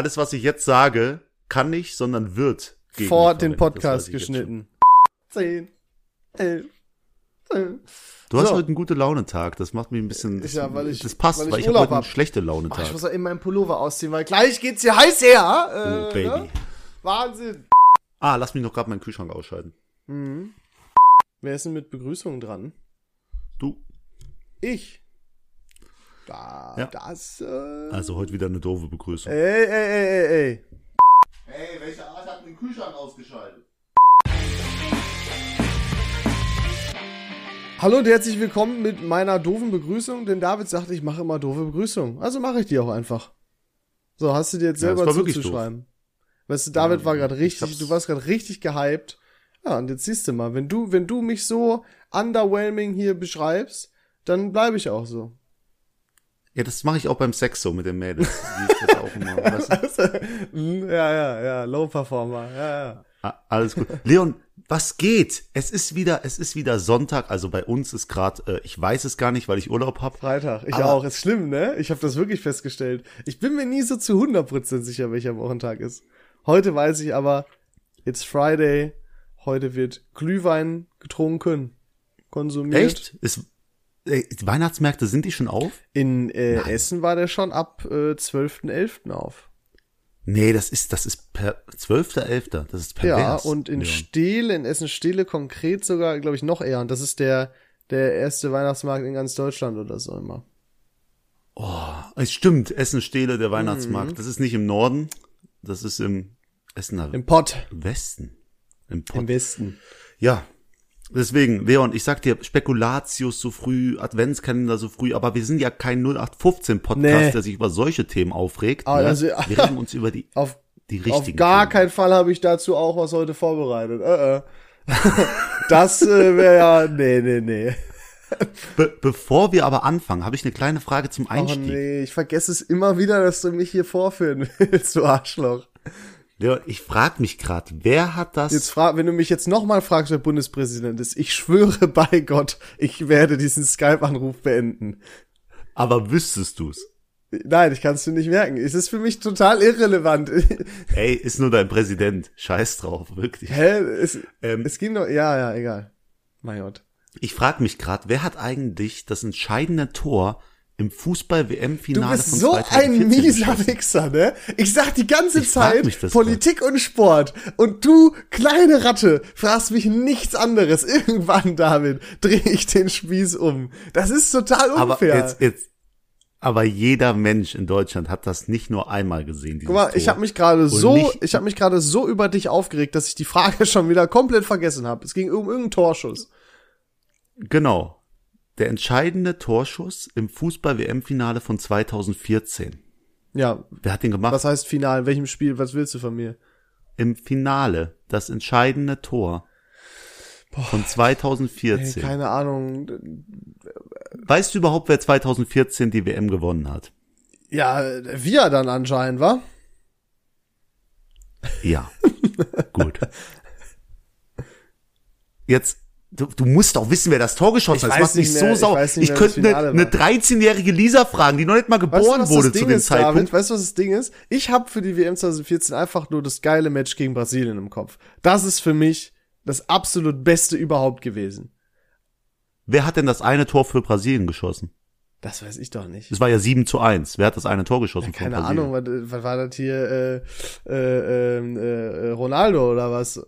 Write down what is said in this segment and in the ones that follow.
alles, was ich jetzt sage, kann nicht, sondern wird. Vor geliefert. den Podcast geschnitten. Zehn, elf, zwölf. Du hast So. heute einen gute Launetag. Das macht mich ein bisschen. Das, Ja, weil ich- das passt, weil ich weil ich, habe heute einen schlechte Ach, Launetag. ich muss ja eben meinen Pullover ausziehen, weil gleich geht's hier heiß her. Äh, oh, Baby. Ne? Wahnsinn. Ah, lass mich noch gerade meinen Kühlschrank ausschalten. Mhm. Wer ist denn mit Begrüßung dran? Du. Ich. Da, Ja. das, äh. Also heute wieder eine doofe Begrüßung. Ey, ey, ey, ey, ey. Hey, welche Art hat den Kühlschrank ausgeschaltet? Hallo und herzlich willkommen mit meiner doofen Begrüßung, denn David sagte, ich mache immer doofe Begrüßungen. Also mache ich die auch einfach. So, hast du dir jetzt Ja, selber wirklich zuzuschreiben. Weißt du, David Ja, war gerade ich richtig, du warst gerade richtig gehypt. Ja, und jetzt siehst du mal, wenn du, wenn du mich so underwhelming hier beschreibst, dann bleibe ich auch so. Ja, das mache ich auch beim Sex so mit den Mädels. Immer, weißt du? Hm, ja, ja, ja, Low Performer, ja, ja. Ah, Alles gut. Leon, was geht? Es ist wieder, es ist wieder Sonntag. Also bei uns ist gerade, äh, ich weiß es gar nicht, weil ich Urlaub hab. Freitag, ich auch. Ist schlimm, ne? Ich habe das wirklich festgestellt. Ich bin mir nie so zu 100% sicher, welcher Wochentag ist. Heute weiß ich aber, it's Friday. Heute wird Glühwein getrunken, konsumiert. Echt? Ist, äh, Weihnachtsmärkte sind die schon auf? In äh, Essen war der schon ab äh, 12.11. auf. Nee, das ist, das ist per 12.11. Das ist Ja, pervers. und in Leon. Steele, in Essen-Steele konkret sogar, glaube ich, noch eher. Und das ist der, der erste Weihnachtsmarkt in ganz Deutschland oder so immer. Es stimmt, Essen-Stehle, der Weihnachtsmarkt. Das ist nicht im Norden, das ist im Essener Mhm. Im Pott. Westen. Im Pott. Im Westen. Ja. Deswegen, Leon, ich sag dir, Spekulatius so früh, Adventskalender so früh, aber wir sind ja kein 0815-Podcast, Nee. der sich über solche Themen aufregt. Ah, ne? also- wir reden uns über die, Auf die Auf richtigen gar Themen. keinen Fall habe ich dazu auch was heute vorbereitet. Äh, äh. das äh, wäre ja, nee, nee, nee. Be bevor wir aber anfangen, habe ich eine kleine Frage zum Oh Einstieg. nee, ich vergesse es immer wieder, dass du mich hier vorführen willst, du Arschloch. Leon, ich frage mich gerade, wer hat das? Jetzt frag, wenn du mich jetzt nochmal fragst, wer Bundespräsident ist, ich schwöre bei Gott, ich werde diesen Skype-Anruf beenden. aber wüsstest du's? Nein, ich kann es dir nicht merken. Es ist für mich total irrelevant. Ey, ist nur dein Präsident. Scheiß drauf, wirklich. Hä? Es, Ähm, es ging doch, ja, ja, egal. Mein Gott. Ich frage mich gerade, wer hat eigentlich das entscheidende Tor im Fußball-WM-Finale von so 2014 ein mieser geschossen? Wichser, ne? Ich sag die ganze Ich Zeit Politik und Sport und du, kleine Ratte, fragst mich nichts anderes. Irgendwann, David, drehe ich den Spieß um. Das ist total Aber unfair. jetzt, jetzt, aber jeder Mensch in Deutschland hat das nicht nur einmal gesehen. Guck mal, ich Tor. habe mich gerade so, ich habe mich gerade so über dich aufgeregt, dass ich die Frage schon wieder komplett vergessen habe. Es ging um irgendeinen Torschuss. Genau. Der entscheidende Torschuss im Fußball-WM-Finale von 2014. Ja, Wer hat den gemacht? was heißt Final? In welchem Spiel? Was willst du von mir? Im Finale. Das entscheidende Tor. Von Ey, 2014. keine Ahnung. weißt du überhaupt, wer 2014 die WM gewonnen hat? Ja, wir dann anscheinend, wa? Ja. Gut. Jetzt, du, du musst doch wissen, wer das Tor geschossen Ich hat. Das macht mich nicht so mehr- ich sauer. Ich mehr, könnte eine, eine 13-jährige Lisa fragen, die noch nicht mal Weißt geboren du, was wurde zu dem ist, Zeitpunkt. David? Weißt du, was das Ding ist? Ich habe für die WM 2014 einfach nur das geile Match gegen Brasilien im Kopf. Das ist für mich das absolut Beste überhaupt gewesen. Wer hat denn das eine Tor für Brasilien geschossen? Das weiß ich doch nicht. Es war ja 7 zu 1. Wer hat das eine Tor geschossen von Keine? Ahnung, was, was war das hier? Äh, äh, ähm, äh, Ronaldo oder was?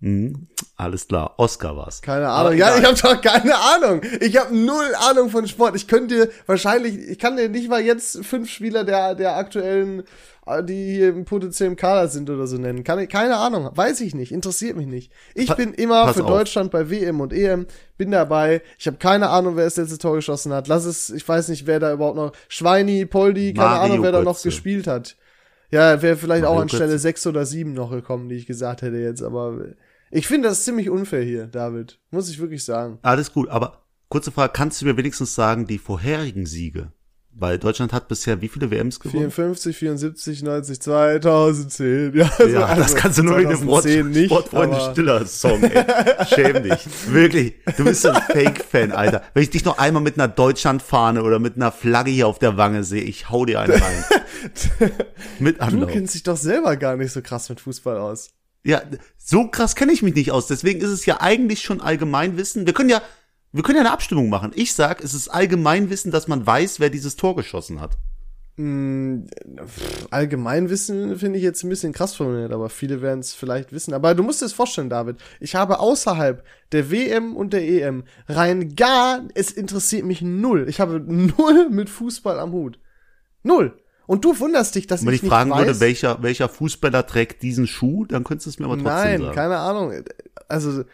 Mhm. Alles klar. Oscar war's. Keine Aber Ahnung. Ja, egal. ich habe doch keine Ahnung. Ich habe null Ahnung von Sport. Ich könnte dir wahrscheinlich, ich kann dir nicht mal jetzt fünf Spieler der der aktuellen, äh, die hier im potenziellen Kader sind oder so nennen. Kann ich, keine Ahnung. Weiß ich nicht. Interessiert mich nicht. Ich Pa- bin immer für auf. Deutschland bei WM und EM. Bin dabei. Ich habe keine Ahnung, wer das letzte Tor geschossen hat. Lass es, ich weiß nicht, wer da überhaupt noch, Schweini, Poldi, keine Mario Ahnung, wer da noch Götze. gespielt hat. Ja, wäre vielleicht Mario auch an Stelle sechs oder sieben noch gekommen, die ich gesagt hätte jetzt, aber ich finde das ziemlich unfair hier, David. Muss ich wirklich sagen. Alles gut, aber kurze Frage, kannst du mir wenigstens sagen, die vorherigen Siege Weil Deutschland hat bisher wie viele WMs gewonnen? 54, 74, 90, 2010. Ja, also, Ja, das kannst du nur wegen dem 2010 nicht, Sportfreunde Stiller Song, ey. Schäm dich. Wirklich. Du bist so ein Fake-Fan, Alter. Wenn ich dich noch einmal mit einer Deutschlandfahne oder mit einer Flagge hier auf der Wange sehe, ich hau dir einen rein. mit Du Anlauf. kennst dich doch selber gar nicht so krass mit Fußball aus. Ja, so krass kenne ich mich nicht aus. Deswegen ist es ja eigentlich schon Allgemeinwissen. Wir können ja, wir können ja eine Abstimmung machen. Ich sag, es ist Allgemeinwissen, dass man weiß, wer dieses Tor geschossen hat. Mm, Allgemeinwissen finde ich jetzt ein bisschen krass formuliert, aber viele werden es vielleicht wissen. Aber du musst das vorstellen, David. Ich habe außerhalb der WM und der EM rein gar, es interessiert mich null. Ich habe null mit Fußball am Hut. Null. Und du wunderst dich, dass wenn ich ich nicht fragen weiß, würde, welcher, welcher Fußballer trägt diesen Schuh, dann könntest du es mir aber trotzdem Nein, sagen. keine Ahnung. Also,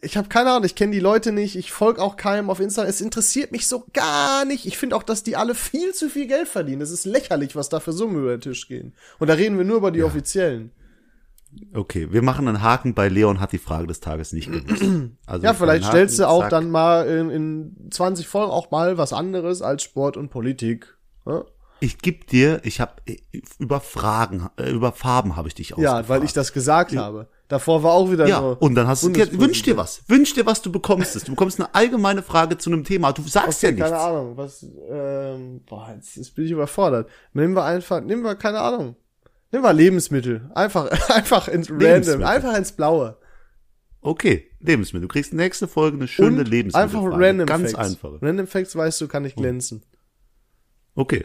ich habe keine Ahnung, ich kenne die Leute nicht, ich folge auch keinem auf Instagram. Es interessiert mich so gar nicht. Ich finde auch, dass die alle viel zu viel Geld verdienen. Es ist lächerlich, was da für Summen über den Tisch gehen. Und da reden wir nur über die offiziellen. Okay, wir machen einen Haken bei Leon hat die Frage des Tages nicht gewusst. Also Ja, vielleicht einen stellst du Haken, auch zack. dann mal in, in 20 Folgen auch mal was anderes als Sport und Politik. Ja, Ich geb dir, ich habe über Fragen, äh, über Farben habe ich dich ja ausgefragt. weil ich das gesagt habe. Davor war auch wieder Ja, nur und dann hast du, wünsch dir was, wünsch dir was, du bekommst es. Du bekommst eine allgemeine Frage zu einem Thema, du sagst ja Okay, nichts. keine Ahnung, was, ähm, boah, jetzt, jetzt bin ich überfordert. Nehmen wir einfach, nehmen wir, keine Ahnung. Nehmen wir Lebensmittel. Einfach, einfach ins Random, einfach ins Blaue. Okay, Lebensmittel. Du kriegst nächste Folge eine schöne Lebensmittel. einfach Random Ganz Facts. einfache. Random Facts weißt du, kann ich glänzen. Okay,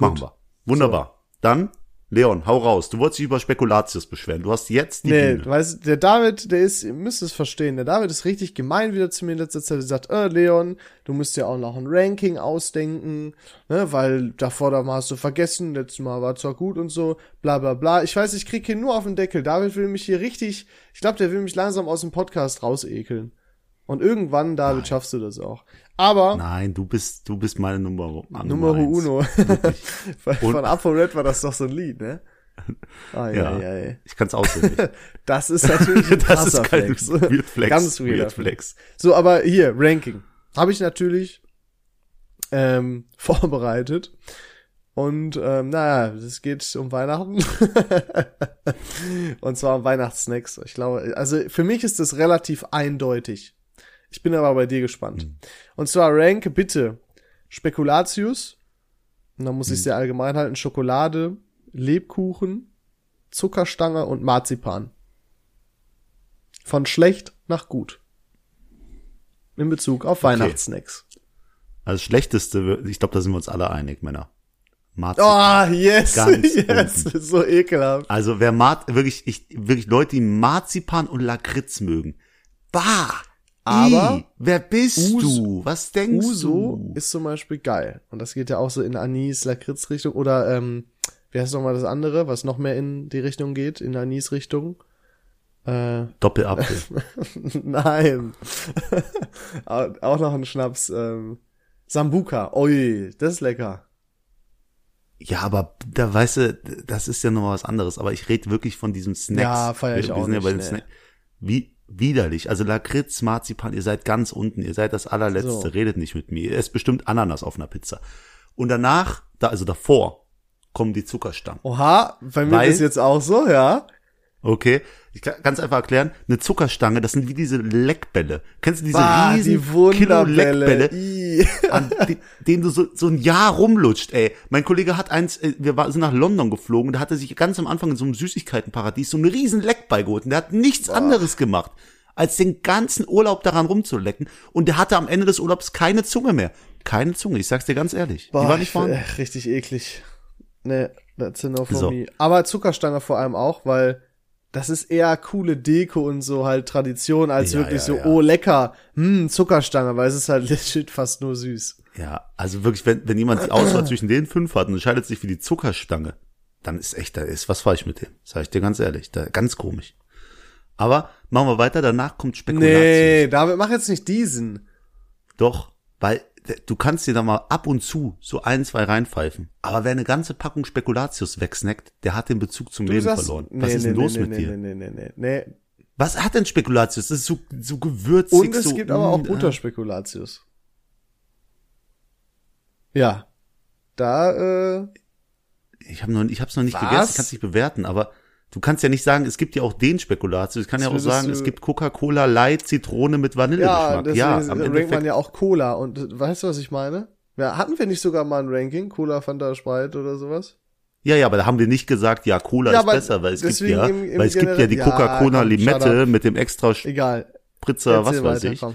machen wir. Wunderbar. Dann, Leon, hau raus. Du wolltest dich über Spekulatius beschweren. Du hast jetzt die Nee, Bühne. weißt du, der David, der ist, ihr müsst es verstehen, der David ist richtig gemein wieder zu mir in letzter Zeit. Er sagt, äh, Leon, du musst ja auch noch ein Ranking ausdenken, ne, weil davor da mal hast du vergessen, letztes Mal war zwar gut und so, bla bla bla. Ich weiß, ich krieg hier nur auf den Deckel. David will mich hier richtig, ich glaube, der will mich langsam aus dem Podcast rausekeln. Und irgendwann, David, schaffst du das auch. Aber, Nein, du bist, du bist meine Nummer, Numero eins. uno. Von- Von Apo Red war das doch so ein Lied, ne? Ai, Ja, ai, ai. ich kann es auswendig. Das ist natürlich ein das ist kein Flex. Weird Flex. Ganz weirder Weird Flex. So, aber hier, Ranking. Habe ich natürlich ähm, vorbereitet. Und ähm, naja, es geht um Weihnachten. Und zwar um Weihnachtssnacks. Ich glaube, also für mich ist das relativ eindeutig. Ich bin aber bei dir gespannt. Und zwar ranke bitte Spekulatius. Und dann muss ich sehr allgemein halten. Schokolade, Lebkuchen, Zuckerstange und Marzipan. Von schlecht nach gut. In Bezug auf Weihnachtssnacks. Also Schlechteste, ich glaube, da sind wir uns alle einig, Männer. Marzipan. Oh, yes, Ganz yes, unten. so ekelhaft. Also wer Mar wirklich, ich, wirklich Leute, die Marzipan und Lakritz mögen. Bah! Aber I, wer bist Uso- du? Was denkst Uso du? ist zum Beispiel geil. Und das geht ja auch so in Anis, Lakritz-Richtung. Oder, ähm, wie heißt nochmal das andere, was noch mehr in die Richtung geht, in Anis-Richtung? Äh, Doppelapfel. nein. Au- auch noch ein Schnaps, ähm, Sambuka. Ui, das ist lecker. ja, aber da weißt du, das ist ja noch was anderes. Aber ich rede wirklich von diesem Snacks. Ja, feier ich wir, auch wir sind ja bei den nicht. Snack- Wie widerlich. Also Lakritz, Marzipan, ihr seid ganz unten. Ihr seid das allerletzte. So. Redet nicht mit mir. Ihr esst bestimmt Ananas auf einer Pizza. Und danach, da, also davor, kommen die Zuckerstangen. Oha, bei mir Weil- ist jetzt auch so, ja. Okay, ich kann ganz einfach erklären, eine Zuckerstange, das sind wie diese Leckbälle. Kennst du diese Bah, riesen die Kilo. Leckbälle, an die, denen du so, so ein Jahr rumlutscht, ey. Mein Kollege hat eins, äh, wir war, sind nach London geflogen, da hatte sich ganz am Anfang in so einem Süßigkeitenparadies so einen riesen Leckball geholt und der hat nichts anderes gemacht, als den ganzen Urlaub daran rumzulecken und der hatte am Ende des Urlaubs keine Zunge mehr. Keine Zunge, ich sag's dir ganz ehrlich. Boah, die war nicht ich- vorhanden. Richtig eklig. Ne, that's a no for So. me. Aber Zuckerstange vor allem auch, weil das ist eher coole Deko und so halt Tradition, als Ja, wirklich ja, so, ja. oh lecker, hm, Zuckerstange, weil es ist halt legit fast nur süß. Ja, also wirklich, wenn, wenn jemand die Auswahl zwischen den fünf hat und entscheidet sich für die Zuckerstange, dann ist echt, da ist was falsch mit dem. Sag ich dir ganz ehrlich. Da, ganz komisch. Aber machen wir weiter, danach kommt Spekulatius. Nee, David, mach jetzt nicht diesen. Doch, weil du kannst dir da mal ab und zu so ein, zwei reinpfeifen. Aber wer eine ganze Packung Spekulatius wegsnackt, der hat den Bezug zum Du Leben sagst- verloren. Nee, Was ist nee, denn nee, los nee, mit dir? Nee, nee, nee, nee, nee. Was hat denn Spekulatius? Das ist so, so gewürzig. Und es so, gibt aber auch Butterspekulatius. Ja. Da, äh, Ich habe noch, ich hab's noch nicht Was? gegessen, ich kann es nicht bewerten, aber du kannst ja nicht sagen, es gibt ja auch den Spekulatius. Ich kann ja auch sagen, es gibt Coca-Cola Light Zitrone mit ja, Vanillegeschmack. deswegen Ja, am rankt man ja auch Cola. Und weißt du, was ich meine? Ja, hatten wir nicht sogar mal ein Ranking? Cola, Fanta, Sprite oder sowas? Ja, ja, aber da haben wir nicht gesagt, ja, Cola Ja, ist besser, weil es gibt ja, im- im weil es gibt ja die Ja, Coca-Cola shut Limette mit dem extra Egal. Spritzer, was Erzähl weiß weiter, ich. komm.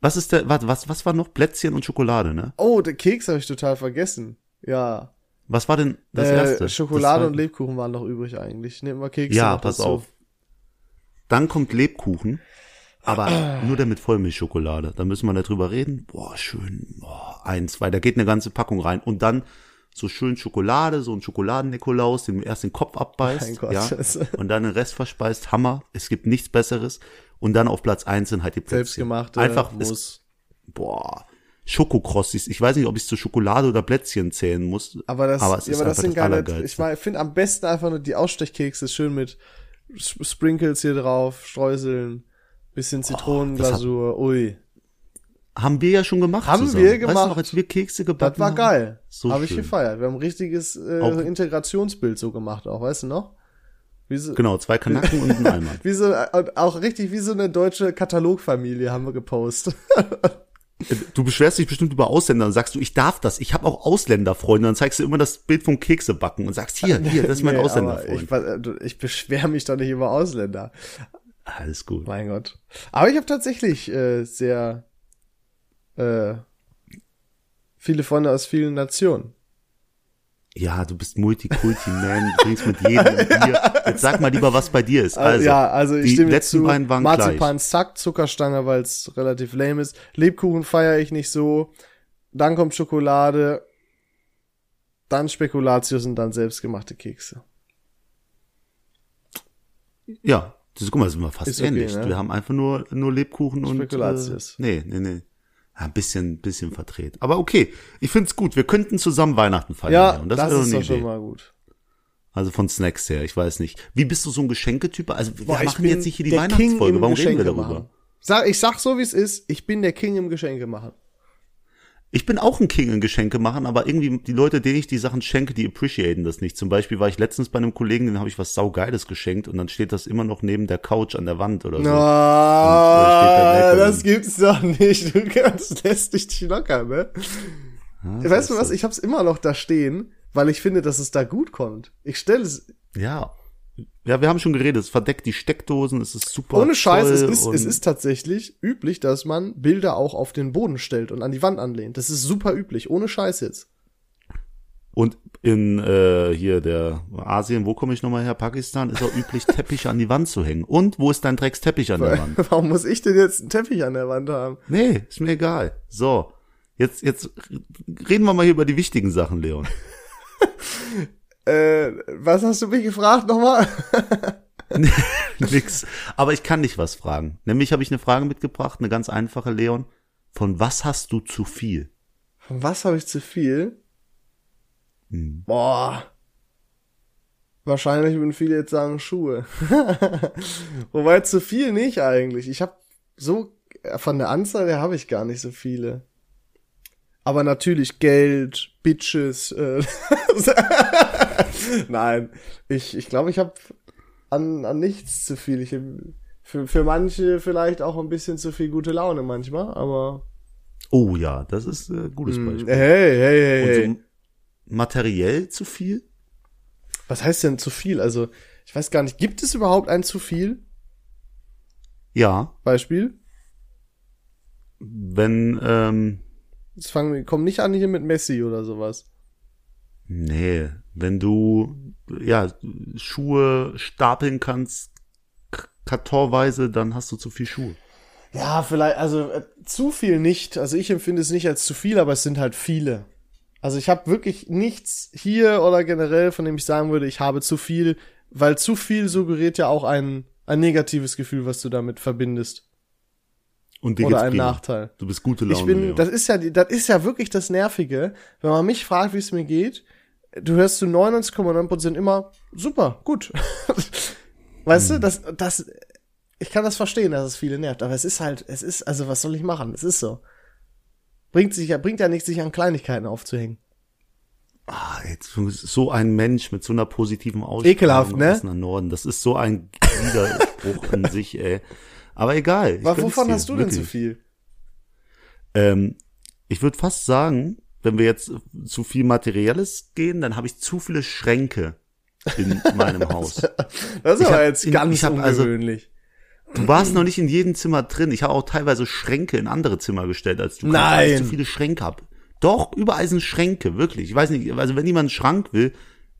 Was ist der, warte, was, was war noch? Plätzchen und Schokolade, ne? Oh, der Keks habe ich total vergessen. Ja. Was war denn das äh, erste? Schokolade das und Lebkuchen waren noch übrig eigentlich. Nehmen wir Kekse Ja, pass dazu. auf. Dann kommt Lebkuchen, aber nur der mit Vollmilchschokolade. Da müssen wir nicht drüber reden. Boah, schön. Boah, ein, zwei, da geht eine ganze Packung rein. Und dann so schön Schokolade, so ein Schokoladen-Nikolaus, dem erst den Kopf abbeißt. Gott, ja, und dann den Rest verspeist. Hammer. Es gibt nichts Besseres. Und dann auf Platz eins sind halt die Plätzchen. Selbstgemachte Einfach, es, muss. boah, Schokokrossis. Ich weiß nicht, ob ich zu Schokolade oder Plätzchen zählen muss. Aber das, aber es ja, ist aber das sind das geile. Ich finde am besten einfach nur die Ausstechkekse schön mit Sprinkles hier drauf, Streuseln, bisschen Zitronenglasur. Ui, Haben wir ja schon gemacht Haben zusammen. wir Weißt du gemacht. noch, als wir Kekse gebacken das war geil. So Habe ich gefeiert. Wir haben ein richtiges äh, Auch- Integrationsbild so gemacht, auch, weißt du noch? So, Genau, zwei Kanaken und ein Eimer. wie so, äh, auch richtig wie so eine deutsche Katalogfamilie haben wir gepostet. Du beschwerst dich bestimmt über Ausländer und sagst du, ich darf das. Ich habe auch Ausländerfreunde. Dann zeigst du immer das Bild vom Keksebacken und sagst, hier, hier, das ist mein Nee, Ausländerfreund. Ich, äh, ich beschwere mich doch nicht über Ausländer. Alles gut. Mein Gott. Aber ich habe tatsächlich äh, sehr äh, viele Freunde aus vielen Nationen. Ja, du bist Multikulti, man. Du trinkst mit jedem Bier. Jetzt sag mal lieber, was bei dir ist. Also, ja, also ich die stimme letzten zu. beiden waren Marzipan gleich. zack, Zuckerstange, weil es relativ lame ist. Lebkuchen feiere ich nicht so. Dann kommt Schokolade. Dann Spekulatius und dann selbstgemachte Kekse. Ja, das, guck mal, sind wir fast okay, ähnlich. ne? Wir haben einfach nur, nur Lebkuchen und. Spekulatius. Äh, nee, nee, nee. Ja, ein bisschen, bisschen verdreht. Aber okay, ich find's gut. Wir könnten zusammen Weihnachten feiern. Ja, und das, das, ist doch schon mal gut. Also von Snacks her, ich weiß nicht. Wie bist du so ein Geschenketyp? Also wir Boah, ich machen jetzt nicht hier die Weihnachtsfolge. Warum reden wir Geschenke darüber? machen. Sag, ich sag so, wie es ist. Ich bin der King im Geschenke machen. Ich bin auch ein King in Geschenke machen, aber irgendwie die Leute, denen ich die Sachen schenke, die appreciaten das nicht. Zum Beispiel war ich letztens bei einem Kollegen, den habe ich was saugeiles geschenkt und dann steht das immer noch neben der Couch an der Wand oder so. Ah, steht der Mac das gibt's doch nicht. Du kannst, lässt dich nicht locker, ne? Ja, weißt du was? Ich hab's immer noch da stehen, weil ich finde, dass es da gut kommt. Ich stelle es, Ja. Ja, wir haben schon geredet, es verdeckt die Steckdosen, es ist super. ohne Scheiß, es ist, es ist tatsächlich üblich, dass man Bilder auch auf den Boden stellt und an die Wand anlehnt. Das ist super üblich, ohne Scheiß jetzt. Und in äh, hier der Asien, wo komme ich nochmal her? Pakistan ist auch üblich, Teppiche an die Wand zu hängen. Und wo ist dein Drecksteppich an der Wand? Warum muss ich denn jetzt einen Teppich an der Wand haben? Nee, ist mir egal. So, jetzt, jetzt reden wir mal hier über die wichtigen Sachen, Leon. Äh, was hast du mich gefragt nochmal? Nix. Aber ich kann dich was fragen. Nämlich habe ich eine Frage mitgebracht, eine ganz einfache, Leon. Von was hast du zu viel? Von was habe ich zu viel? Hm. Boah. Wahrscheinlich würden viele jetzt sagen Schuhe. Wobei zu viel nicht eigentlich. Ich habe so von der Anzahl her habe ich gar nicht so viele. Aber natürlich Geld, Bitches. Äh Nein, ich ich glaube, ich habe an an nichts zu viel. Ich für für manche vielleicht auch ein bisschen zu viel gute Laune manchmal, aber Oh ja, das ist äh, ein gutes hey Beispiel. hey hey Und hey. so materiell zu viel? Was heißt denn zu viel? Also, ich weiß gar nicht, gibt es überhaupt ein zu viel Ja, Beispiel? wenn, ähm, Jetzt fangen wir, kommen nicht an hier mit Messi oder sowas. Nee, wenn du, ja, Schuhe stapeln kannst, kartonweise, dann hast du zu viel Schuhe. Ja, vielleicht, also äh, zu viel nicht. Also ich empfinde es nicht als zu viel, aber es sind halt viele. Also ich habe wirklich nichts hier oder generell, von dem ich sagen würde, ich habe zu viel, weil zu viel suggeriert ja auch ein, ein negatives Gefühl, was du damit verbindest. Und dir oder ein prima. Nachteil. Du bist gute Laune. Ich bin, Leon. das ist ja, das ist ja wirklich das Nervige, wenn man mich fragt, wie es mir geht. Du hörst zu 99,9% immer super, gut. weißt Hm. du, das, das, ich kann das verstehen, dass es viele nervt, aber es ist halt, es ist, also was soll ich machen? Es ist so. Bringt sich ja, bringt ja nichts, sich an Kleinigkeiten aufzuhängen. Ah, jetzt so ein Mensch mit so einer positiven Ausstrahlung Ekelhaft, ne? aus Norden. Das ist so ein Widerspruch in sich, ey. Aber egal. Aber wovon dir, hast du denn wirklich. zu viel? Ähm, ich würde fast sagen, wenn wir jetzt zu viel Materielles gehen, dann habe ich zu viele Schränke in meinem Haus. Das ist Ich aber jetzt in- ganz also- ungewöhnlich. Du warst noch nicht in jedem Zimmer drin. Ich habe auch teilweise Schränke in andere Zimmer gestellt, als du kannst, weil ich Nein. zu viele Schränke hab. Doch, überall sind Schränke, wirklich. Ich weiß nicht, also wenn jemand einen Schrank will,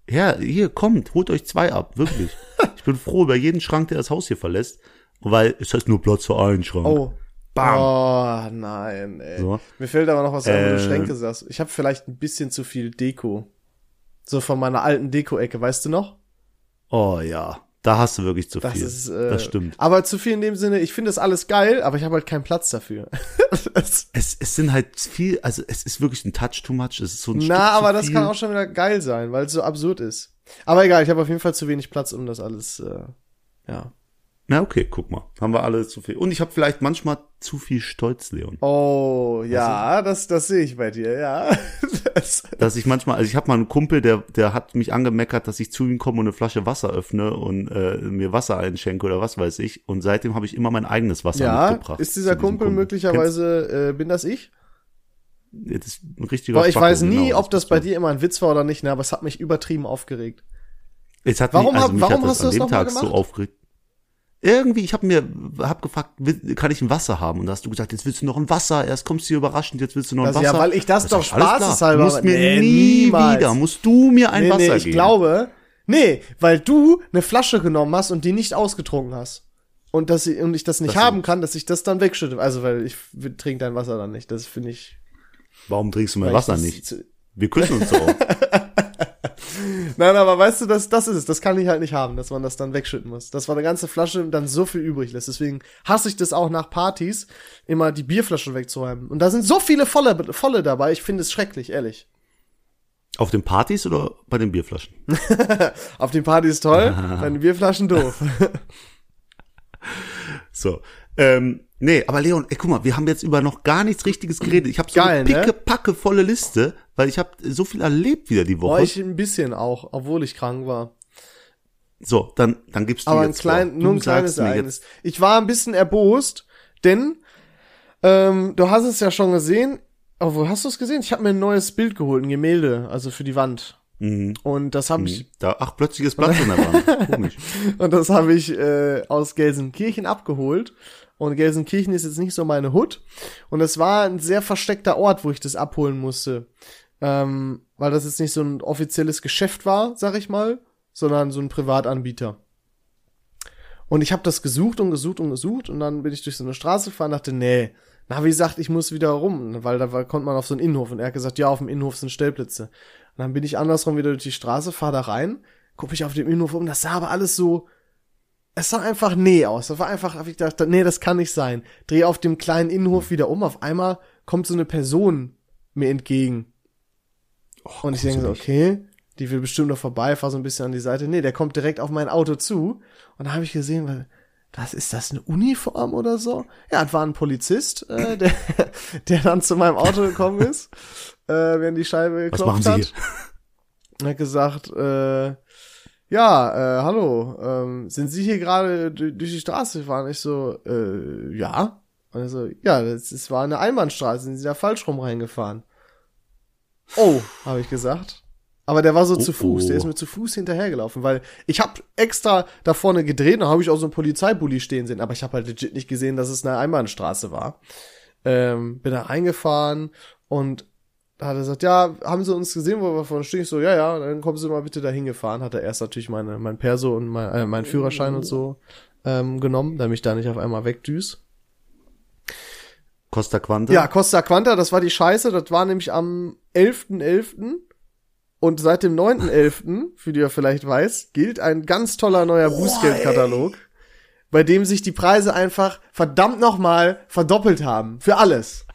ja, hier, kommt, holt euch zwei ab, wirklich. ich bin froh über jeden Schrank, der das Haus hier verlässt, weil es heißt nur Platz für einen Schrank. Oh. Bam. Oh, nein, ey. So. Mir fällt aber noch was ein, wo du Äh. Schränke sagst. Ich habe vielleicht ein bisschen zu viel Deko. So von meiner alten Deko-Ecke, weißt du noch? Oh ja, da hast du wirklich zu Das viel. ist, äh, das stimmt. Aber zu viel in dem Sinne, ich finde das alles geil, aber ich habe halt keinen Platz dafür. Es, es sind halt viel, also es ist wirklich ein Touch too much. Es ist so ein Stück na, zu aber das viel. kann auch schon wieder geil sein, weil es so absurd ist. Aber egal, ich habe auf jeden Fall zu wenig Platz, um das alles, äh, ja. Na okay, guck mal, haben wir alle zu viel. Und ich habe vielleicht manchmal zu viel Stolz, Leon. Oh, ja, das, das sehe ich bei dir, ja. Das, dass ich manchmal, also ich habe mal einen Kumpel, der, der hat mich angemeckert, dass ich zu ihm komme und eine Flasche Wasser öffne und äh, mir Wasser einschenke oder was weiß ich. Und seitdem habe ich immer mein eigenes Wasser ja, mitgebracht. ist dieser diesem Kumpel möglicherweise, äh, bin das ich? Das ist ein richtiger Boah, ich Spacko, weiß nie, genau, ob das bist bei dir immer ein Witz war oder nicht, ne, aber es hat mich übertrieben aufgeregt. Es hat Warum mich, also mich warum hat hast du an das dem Tag so aufgeregt. Irgendwie, ich habe mir, hab gefragt, kann ich ein Wasser haben? Und da hast du gesagt, jetzt willst du noch ein Wasser. Erst kommst du hier überraschend, jetzt willst du noch ein Also, Wasser. ja, weil ich das Da doch spaßeshalber- Du musst mir Nee, nie niemals. wieder, musst du mir ein nee, Wasser nee, ich geben. glaube, nee, weil du eine Flasche genommen hast und die nicht ausgetrunken hast. Und dass ich, und ich das nicht Das haben kann, dass ich das dann wegschütte. Also, weil ich trinke dein Wasser dann nicht. Das finde ich. Warum trinkst du mein Wasser ich das nicht? Wir küssen uns doch. Nein, aber weißt du, das, das ist es. Das kann ich halt nicht haben, dass man das dann wegschütten muss. Das war eine ganze Flasche dann so viel übrig lässt. Deswegen hasse ich das auch nach Partys, immer die Bierflaschen wegzuräumen. Und da sind so viele volle, volle dabei. Ich finde es schrecklich, ehrlich. Auf den Partys oder bei den Bierflaschen? Auf den Partys toll, bei den Bierflaschen doof. So. Ähm, nee, aber Leon, ey, guck mal, wir haben jetzt über noch gar nichts Richtiges geredet. Ich habe so Geil, eine ne? picke, packe volle Liste, weil ich habe so viel erlebt wieder die Woche. ich ein bisschen auch, obwohl ich krank war. so, dann, dann gibst du Aber ein jetzt klein, vor. nur ein kleines Ereignis. Ich war ein bisschen erbost, denn ähm, du hast es ja schon gesehen. Oh, wo hast du es gesehen? Ich habe mir ein neues Bild geholt, ein Gemälde, also für die Wand. Mhm. Und das habe ich Da, ach, plötzlich ist Platz in der Wand. Komisch. und das habe ich äh, aus Gelsenkirchen abgeholt. Und Gelsenkirchen ist jetzt nicht so meine Hut. Und es war ein sehr versteckter Ort, wo ich das abholen musste. Ähm, weil das jetzt nicht so ein offizielles Geschäft war, sag ich mal, sondern so ein Privatanbieter. Und ich habe das gesucht und gesucht und gesucht und dann bin ich durch so eine Straße gefahren und dachte, nee, Navi sagt, ich muss wieder rum, weil da war, konnte man auf so einen Innenhof und er hat gesagt, ja, auf dem Innenhof sind Stellplätze. Und dann bin ich andersrum wieder durch die Straße, fahr da rein, guck mich auf dem Innenhof um, das sah aber alles so, es sah einfach nee aus. Das war einfach, hab ich gedacht, nee, das kann nicht sein. Dreh auf dem kleinen Innenhof wieder um, auf einmal kommt so eine Person mir entgegen. und ich denke so, okay, die will bestimmt noch vorbei, fahr so ein bisschen an die Seite. Nee, der kommt direkt auf mein Auto zu. Und da habe ich gesehen, weil, was ist das, eine Uniform oder so? Ja, es war ein Polizist, äh, der, der dann zu meinem Auto gekommen ist, äh, während die Scheibe Was geklopft machen Sie hat. hier? Und hat gesagt, äh, ja, äh, hallo, ähm, sind Sie hier gerade du- durch die Straße gefahren? Ich so, äh, ja. Und er so, ja, das, das war eine Einbahnstraße, sind Sie da falsch rum reingefahren? Oh, habe ich gesagt. Aber der war so Oh, zu Fuß, der ist mir zu Fuß hinterhergelaufen, weil ich habe extra da vorne gedreht, da habe ich auch so einen Polizeibully stehen sehen, aber ich habe halt legit nicht gesehen, dass es eine Einbahnstraße war. Ähm, bin da reingefahren und hat er gesagt, ja, haben Sie uns gesehen, wo wir vorne stehen? Ich so, ja, ja, dann kommen Sie mal bitte da hingefahren. Hat er erst natürlich meine, mein Perso und mein, äh, mein Führerschein und so ähm, genommen, damit ich da nicht auf einmal wegdüs. Costa Quanta? Ja, Costa Quanta, das war die Scheiße. Das war nämlich am 11.11. Und seit dem 9.11., wie du ja vielleicht weißt, gilt ein ganz toller neuer Bußgeldkatalog, bei dem sich die Preise einfach verdammt nochmal verdoppelt haben. Für alles.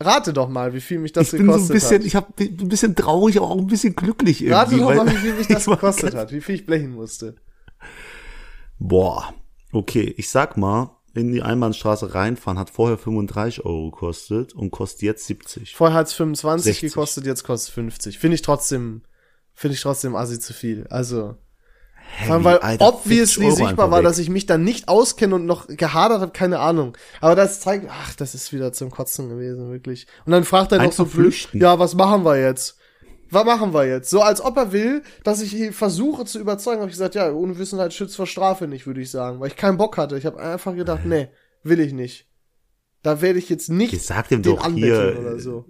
Rate doch mal, wie viel mich das ich bin so ein gekostet bisschen, hat. ich hab, bin ein bisschen traurig, aber auch ein bisschen glücklich irgendwie. Rate doch mal, wie viel mich das gekostet hat, wie viel ich blechen musste. Boah, okay, ich sag mal in die Einbahnstraße reinfahren hat vorher 35 Euro gekostet und kostet jetzt 70. Vorher hat's 25 60. gekostet, jetzt kostet 50. Finde ich trotzdem, finde ich trotzdem assi zu viel. Also, vor allem, weil Alter, 50 obviously sichtbar war, dass ich mich dann nicht auskenne und noch gehadert habe, keine Ahnung. Aber das zeigt, ach, das ist wieder zum Kotzen gewesen, wirklich. Und dann fragt er noch so blöd, flüchten. ja, was machen wir jetzt? Was machen wir jetzt? So als ob er will, dass ich ihn versuche zu überzeugen, habe ich gesagt, ja, Unwissenheit schützt vor Strafe nicht, würde ich sagen, weil ich keinen Bock hatte. Ich habe einfach gedacht, nee, will ich nicht. Da werde ich jetzt nicht Ich sag dem den doch anbetteln hier, oder so.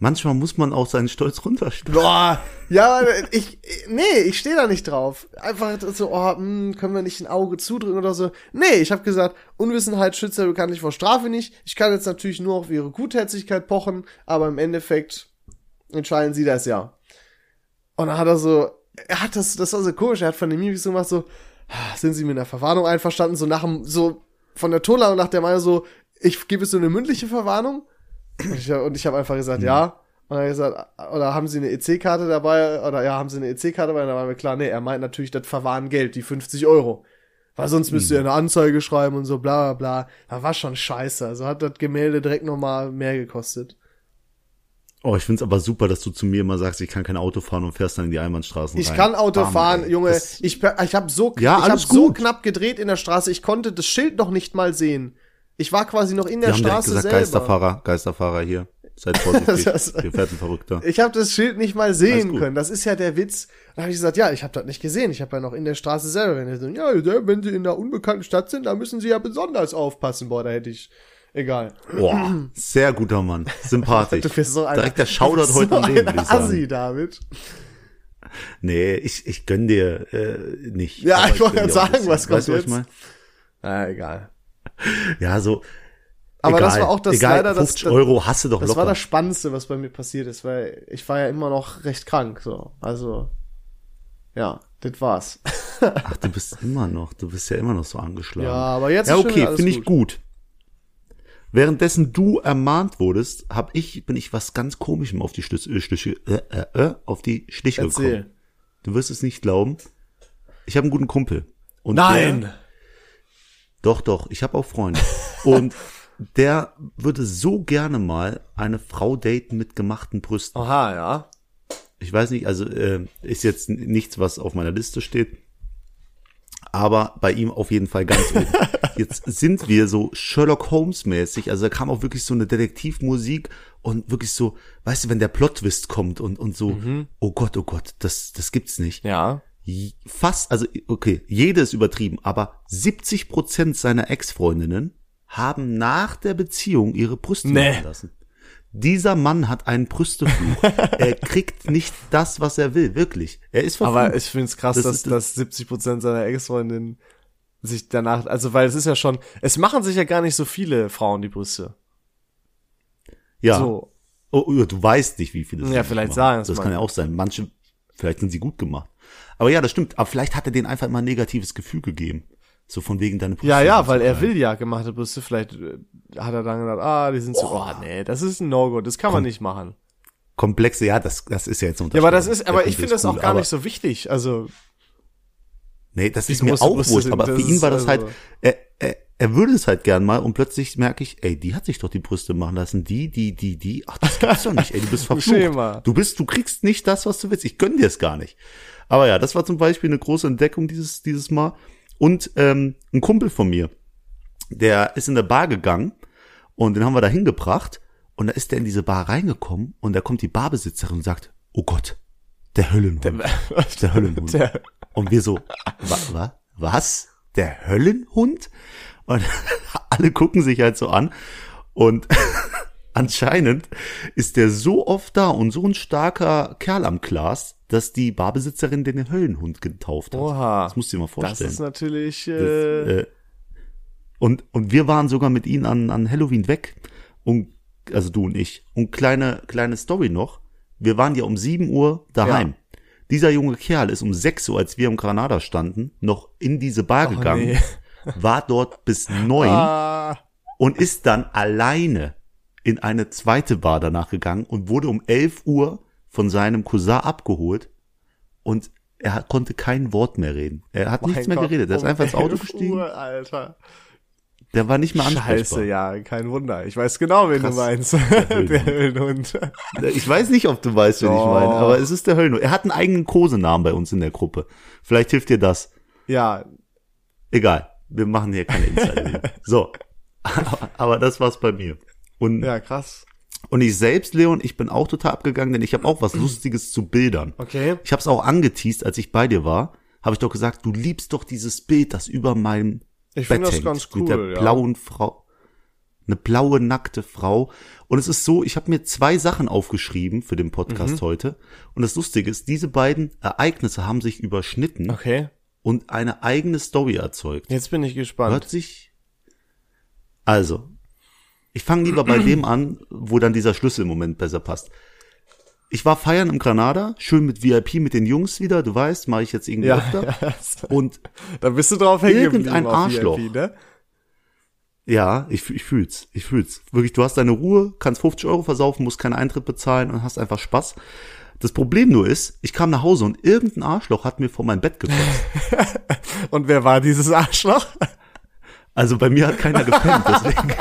Manchmal muss man auch seinen Stolz runterstellen. Boah, ja, ich, nee, ich stehe da nicht drauf. Einfach so, oh, hm, können wir nicht ein Auge zudrücken oder so. Nee, ich habe gesagt, Unwissenheit schützt ja bekanntlich vor Strafe nicht. Ich kann jetzt natürlich nur auf ihre Gutherzigkeit pochen, aber im Endeffekt entscheiden sie das ja. Und dann hat er so, er hat das, das war so komisch, er hat von dem Mimik so gemacht, so, ah, sind sie mit einer Verwarnung einverstanden, so nach dem, so von der Tonlage nach der Meinung so, ich gebe es so eine mündliche Verwarnung. Und ich, habe einfach gesagt, ja. Und dann hat er gesagt, oder haben Sie eine EC-Karte dabei? Oder ja, haben Sie eine EC-Karte dabei? Und dann war mir klar, nee, er meint natürlich das Verwahren Geld, die 50 Euro. Weil sonst müsste er eine Anzeige schreiben und so, bla bla bla. Da war schon scheiße. Also hat das Gemälde direkt nochmal mehr gekostet. Oh, ich find's aber super, dass du zu mir immer sagst, ich kann kein Auto fahren und fährst dann in die Einbahnstraßen Ich rein. kann Auto Bam, fahren, ey. Junge. Ich ich habe so, Ja, ich hab so knapp gedreht in der Straße, ich konnte das Schild noch nicht mal sehen. Ich war quasi noch in Die der haben direkt Straße gesagt, selber. Geisterfahrer, Geisterfahrer hier. Seid vorsichtig, hier fährt ein Verrückter. Ich habe das Schild nicht mal sehen können. Das ist ja der Witz. Da habe ich gesagt, ja, ich habe das nicht gesehen. Ich habe ja noch in der Straße selber. Wenn die so, ja, wenn sie in einer unbekannten Stadt sind, da müssen sie ja besonders aufpassen. Boah, da hätte ich. Egal. Boah, sehr guter Mann. Sympathisch. Du bist so ein Direkt der Schaudert bist heute so am Leben, ein. Assi, David. Nee, ich, ich gönn dir äh, nicht. Ja, ich wollte gerade sagen, was kommt weißt du, was jetzt? ich mein? Ah, egal. Ja, so. Aber egal, das war auch das egal, leider das, 50 das, Euro hast du doch das locker. war das Spannendste, was bei mir passiert ist, weil ich war ja immer noch recht krank, so. Also, ja, das war's. Ach, du bist immer noch, du bist ja immer noch so angeschlagen. Ja, aber jetzt Ja, ist okay, finde ich gut. Währenddessen du ermahnt wurdest, hab ich, bin ich was ganz Komischem auf die Schlüsse, äh, Schliche, äh, äh, äh, auf die Schliche Erzähl. gekommen. Du wirst es nicht glauben. Ich habe einen guten Kumpel. Und Der, doch, doch, ich habe auch Freunde. Und der würde so gerne mal eine Frau daten mit gemachten Brüsten. Aha, ja. Ich weiß nicht, also äh, ist jetzt nichts, was auf meiner Liste steht. Aber bei ihm auf jeden Fall ganz oben. Jetzt sind wir so Sherlock Holmes mäßig. Also da kam auch wirklich so eine Detektivmusik und wirklich so, weißt du, wenn der Plot-Twist kommt und, und so, oh Gott, oh Gott, das, das gibt's nicht. Ja. Fast, also okay, jede ist übertrieben, aber 70 Prozent seiner Ex-Freundinnen haben nach der Beziehung ihre Brüste Nee. machen lassen. Dieser Mann hat einen Brüstefluch. er kriegt nicht das, was er will, wirklich. Er ist verflucht. Aber ich find's krass, Das dass, ist- dass 70 Prozent seiner Ex-Freundinnen sich danach, also weil es ist ja schon, es machen sich ja gar nicht so viele Frauen die Brüste. ja. So. Oh, oh, du weißt nicht, wie viele es Ja, vielleicht machen. sagen es Das mal. kann ja auch sein. Manche, vielleicht sind sie gut gemacht. Aber ja, das stimmt. Aber vielleicht hat er denen einfach immer ein negatives Gefühl gegeben. So von wegen deine Brüste. Ja, ja, weil er will ja gemachte Brüste, vielleicht äh, hat er dann gedacht, ah, die sind so, oh, nee, das ist ein No-Go, das kann man nicht machen. Komplexe, ja, das, das ist ja jetzt ein Ja, aber das ist, aber ich finde das auch cool, gar aber- nicht so wichtig, also, Nee, das ist mir auch Brüste wurscht, aber für ihn war das halt, also- er, er, er würde es halt gern mal und plötzlich merke ich, ey, die hat sich doch die Brüste machen lassen, die, die, die, die, ach, das gibt's doch nicht, ey, du bist Schema. verflucht. Du bist, du kriegst nicht das, was du willst, ich gönn dir es gar nicht. Aber ja, das war zum Beispiel eine große Entdeckung dieses, dieses Mal. Und ähm, ein Kumpel von mir, der ist in der Bar gegangen und den haben wir da hingebracht und da ist der in diese Bar reingekommen und da kommt die Barbesitzerin und sagt, oh Gott, der Höllenhund. Der, Höllenhund. Der- und wir so, wa, wa, was? Der Höllenhund? Und alle gucken sich halt so an und anscheinend ist der so oft da und so ein starker Kerl am Glas, dass die Barbesitzerin den Höllenhund getauft hat. Oha. Das musst du dir mal das vorstellen. ist natürlich, Das, äh, äh, und, und wir waren sogar mit ihnen an, an Halloween weg. Und, also du und ich. Und kleine, kleine Story noch. Wir waren ja um 7 Uhr daheim. Dieser junge Kerl ist um 6 Uhr, als wir im Granada standen, noch in diese Bar gegangen, nee. War dort bis 9 ah, und ist dann alleine in eine zweite Bar danach gegangen und wurde um 11 Uhr von seinem Cousin abgeholt. Und er konnte kein Wort mehr reden. Er hat nichts Mein mehr Gott, geredet. Er ist um einfach ins Auto 11 gestiegen. Uhr, Alter. Der war nicht mehr ansprechbar. Scheiße, ja, kein Wunder. Ich weiß genau, wen Krass. du meinst. Der Höhlenhund. Ich weiß nicht, ob du weißt, wen ich Doch. meine, aber es ist der Höllenhund. Er hat einen eigenen Kosenamen bei uns in der Gruppe. Vielleicht hilft dir das. Ja, Egal. Wir machen hier keine Insider. so. Aber, aber das war's bei mir. Und, ja, krass. und ich selbst, Leon, ich bin auch total abgegangen, denn ich habe auch was Lustiges zu Bildern. Okay. Ich habe es auch angeteased, als ich bei dir war. Habe ich doch gesagt, du liebst doch dieses Bild, das über meinem Ich Bett das hängt. ganz Mit der cool, ja. blauen Frau. Eine blaue, nackte Frau. Und es ist so, ich habe mir zwei Sachen aufgeschrieben für den Podcast Mhm. heute. Und das Lustige ist, diese beiden Ereignisse haben sich überschnitten Okay. Und eine eigene Story erzeugt. Jetzt bin ich gespannt. Hört sich. Also, ich fange lieber bei dem an, wo dann dieser Schlüssel im Moment besser passt. Ich war feiern im Granada, schön mit VIP mit den Jungs wieder, du weißt, mache ich jetzt irgendwie Ja, öfter. ja. Und Da bist du drauf hängen Irgendein Arschloch. VIP, ne? ja, ich, ich fühl's, ich fühl's. Wirklich, du hast deine Ruhe, kannst 50 Euro versaufen, musst keinen Eintritt bezahlen und hast einfach Spaß. Das Problem nur ist, ich kam nach Hause und irgendein Arschloch hat mir vor mein Bett gekotzt. Und wer war dieses Arschloch? Also bei mir hat keiner gepennt, deswegen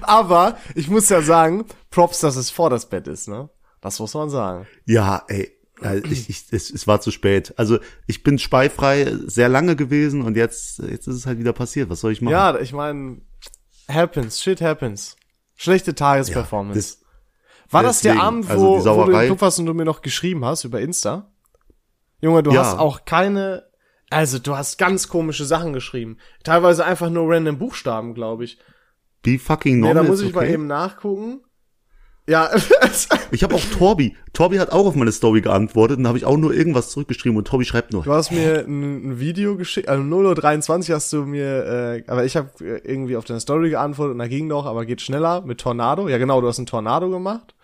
Aber ich muss ja sagen, Props, dass es vor das Bett ist, ne? Das muss man sagen. Ja, ey, ja, ich, ich, es, es war zu spät. Also ich bin speifrei sehr lange gewesen und jetzt, jetzt ist es halt wieder passiert. Was soll ich machen? Ja, ich meine, happens, shit happens. Schlechte Tagesperformance. das- War das der Abend, also wo, die wo du Club warst und du mir noch geschrieben hast über Insta? Junge, du Ja. hast auch keine, also du hast ganz komische Sachen geschrieben. Teilweise einfach nur random Buchstaben, glaube ich. Be fucking normal. da muss ich mal okay. eben nachgucken. Ja, Ich habe auch Torbi. Torbi hat auch auf meine Story geantwortet und da habe ich auch nur irgendwas zurückgeschrieben und Torbi schreibt nur. Du hast mir ein, ein Video geschickt, also 0.23 hast du mir, äh, aber ich habe irgendwie auf deine Story geantwortet und da ging doch, aber geht schneller mit Tornado. Ja genau, du hast einen Tornado gemacht.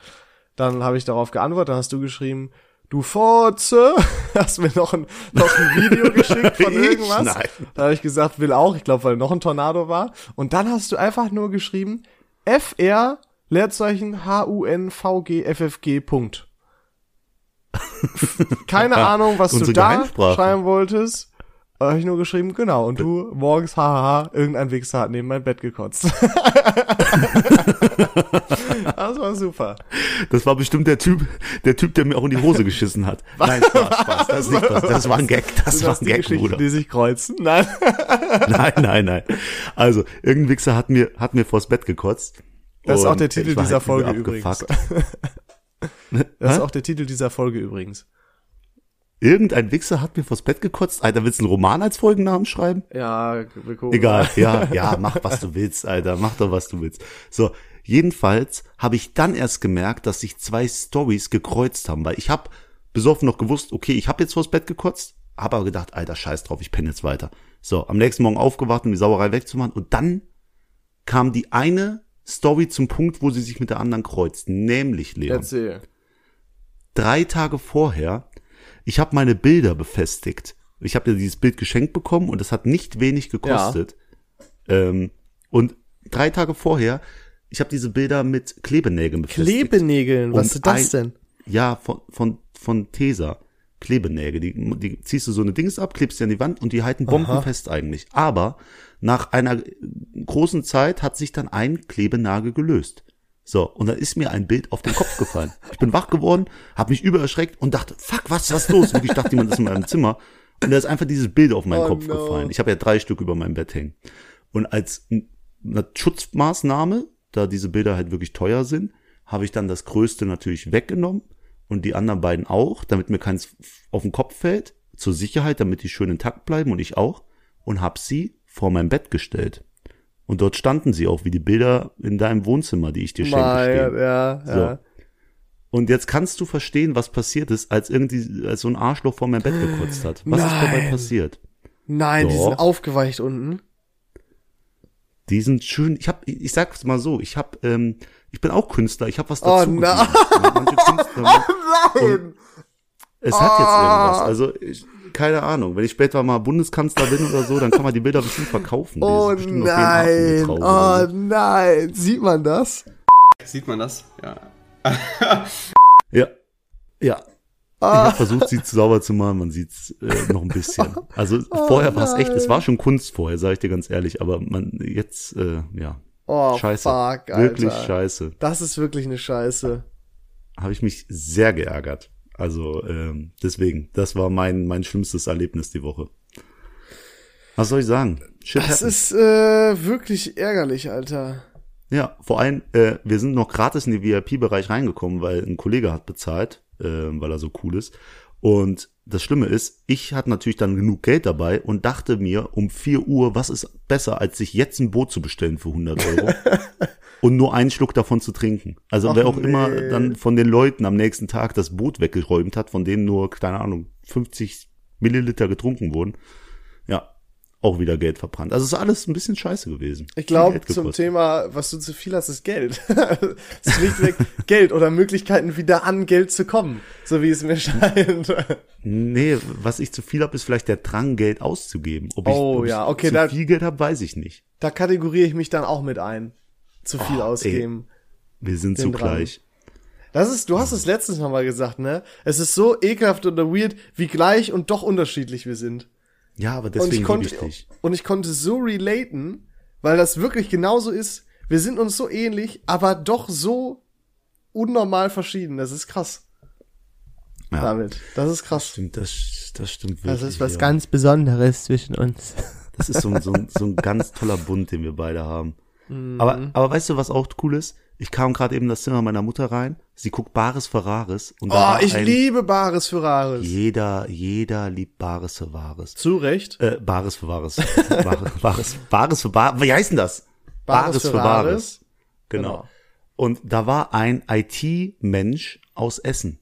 Dann habe ich darauf geantwortet, dann hast du geschrieben, du Fotze, hast mir noch ein, noch ein Video geschickt von irgendwas. Nein. Dann habe ich gesagt, will auch, ich glaube, weil noch ein Tornado war. Und dann hast du einfach nur geschrieben, FR, Leerzeichen, H-U-N-V-G-F-F-G, Punkt. Keine Ahnung, was du da schreiben wolltest. Da habe ich nur geschrieben, genau. Und du morgens, hahaha, irgendein Wichser hat neben mein Bett gekotzt. das war super. Das war bestimmt der Typ, der Typ, der mir auch in die Hose geschissen hat. Nein, Spaß, Spaß. Das, ist nicht, Spaß. das war ein Gag. Das Sind war das ein die Gag, Geschichten, Bruder. die sich kreuzen? Nein. Nein, nein, nein. Also, irgendein Wichser hat mir, hat mir vors Bett gekotzt. Das ist auch der Titel dieser halt Folge übrigens. Das ist auch der Titel dieser Folge übrigens. Irgendein Wichser hat mir vors Bett gekotzt. Alter, willst du einen Roman als Folgennamen schreiben? Ja, wir gucken. Egal, ja, ja, mach was du willst, Alter, mach doch was du willst. So, jedenfalls habe ich dann erst gemerkt, dass sich zwei Stories gekreuzt haben, weil ich habe besoffen noch gewusst, okay, ich habe jetzt vors Bett gekotzt, habe aber gedacht, Alter, scheiß drauf, ich penne jetzt weiter. So, am nächsten Morgen aufgewacht, um die Sauerei wegzumachen und dann kam die eine Story zum Punkt, wo sie sich mit der anderen kreuzt, nämlich Leon Erzähl. drei Tage vorher, ich habe meine Bilder befestigt. Ich habe ja dieses Bild geschenkt bekommen und es hat nicht wenig gekostet. Ähm, und drei Tage vorher, ich habe diese Bilder mit Klebenägeln befestigt. Klebenägeln, was ist das denn? Ja, von, von, von Tesa. Klebenägel. Die, die ziehst du so eine Dings ab, klebst die an die Wand und die halten bombenfest eigentlich. Aber nach einer großen Zeit hat sich dann ein Klebenagel gelöst. So, und dann ist mir ein Bild auf den Kopf gefallen. Ich bin wach geworden, habe mich übererschreckt und dachte, fuck, was, was ist los? Wirklich, ich dachte, jemand ist in meinem Zimmer. Und da ist einfach dieses Bild auf meinen Oh Kopf no. gefallen. Ich habe ja drei Stück über meinem Bett hängen. Und als eine Schutzmaßnahme, da diese Bilder halt wirklich teuer sind, habe ich dann das Größte natürlich weggenommen und die anderen beiden auch, damit mir keins auf den Kopf fällt, zur Sicherheit, damit die schön intakt bleiben und ich auch, und habe sie vor mein Bett gestellt. Und dort standen sie auch, wie die Bilder in deinem Wohnzimmer, die ich dir schenke, stehen. ja, So. Und jetzt kannst du verstehen, was passiert ist, als irgendwie als so ein Arschloch vor mein Bett gekotzt hat. Was ist dabei Nein. passiert? Nein, die Doch. sind aufgeweicht unten. Die sind schön. Ich habe, ich sag's mal so, ich habe, ähm, ich bin auch Künstler. Ich habe was Oh, dazu. nein. gegeben. Manche Künstler, Nein! es hat jetzt Ah. irgendwas. Also ich, keine Ahnung. Wenn ich später mal Bundeskanzler bin oder so, dann kann man die Bilder bestimmt verkaufen. Oh bestimmt nein! Oh oder so. nein! Sieht man das? Sieht man das? Ja. Ja, ja. Ich habe versucht, sie sauber zu machen, man sieht's äh, noch ein bisschen. Also vorher war es echt, es war schon Kunst vorher, sage ich dir ganz ehrlich, aber man jetzt, äh, ja, Oh, scheiße. fuck, Alter. Wirklich scheiße. Das ist wirklich eine Scheiße. Habe ich mich sehr geärgert. Also ähm, deswegen, das war mein, mein schlimmstes Erlebnis die Woche. Was soll ich sagen? Shit Das happens. ist äh, wirklich ärgerlich, Alter. Ja, vor allem, äh, wir sind noch gratis in den VIP-Bereich reingekommen, weil ein Kollege hat bezahlt, äh, weil er so cool ist. Und das Schlimme ist, ich hatte natürlich dann genug Geld dabei und dachte mir um 4 Uhr, was ist besser, als sich jetzt ein Boot zu bestellen für 100 Euro und nur einen Schluck davon zu trinken. Also Ach wer auch nee. immer dann von den Leuten am nächsten Tag das Boot weggeräumt hat, von denen nur, keine Ahnung, 50 Milliliter getrunken wurden, auch wieder Geld verbrannt. Also es ist alles ein bisschen scheiße gewesen. Ich glaube, zum. Thema, was du zu viel hast, ist Geld. es ist schlichtweg Geld oder Möglichkeiten, wieder an Geld zu kommen, so wie es mir scheint. Nee, was ich zu viel habe, ist vielleicht der Drang, Geld auszugeben. Ob ich, Oh, ob ich ja, okay, zu da- viel Geld habe, weiß ich nicht. Da kategoriere ich mich dann auch mit ein. Zu viel Oh, ausgeben. Wir sind Den so Drang. gleich. Das ist, du hast es letztens noch mal gesagt, ne? Es ist so ekelhaft oder weird, wie gleich und doch unterschiedlich wir sind. Ja, aber Und ich deswegen konnte, ich und ich konnte so relaten, weil das wirklich genauso ist. Wir sind uns so ähnlich, aber doch so unnormal verschieden. Das ist krass. Ja, Damit. Das ist krass. stimmt, das, das stimmt wirklich. Das ist was ja. ganz Besonderes zwischen uns. Das ist so, ein- so, ein- so ein ganz toller Bund, den wir beide haben. Mhm. Aber, aber weißt du, was auch cool ist? Ich kam gerade eben in das Zimmer meiner Mutter rein. Sie guckt Bares Ferraris. Und Oh, ich ein, liebe Bares für Rares. Jeder, jeder liebt Bares für Wahres. Zu Recht. Äh, Bares für Wahres. Bares, Bares, Bares für Wahres. Wie heißt denn das? Bares für Wahres. Genau. Genau. Und da war ein IT-Mensch aus Essen.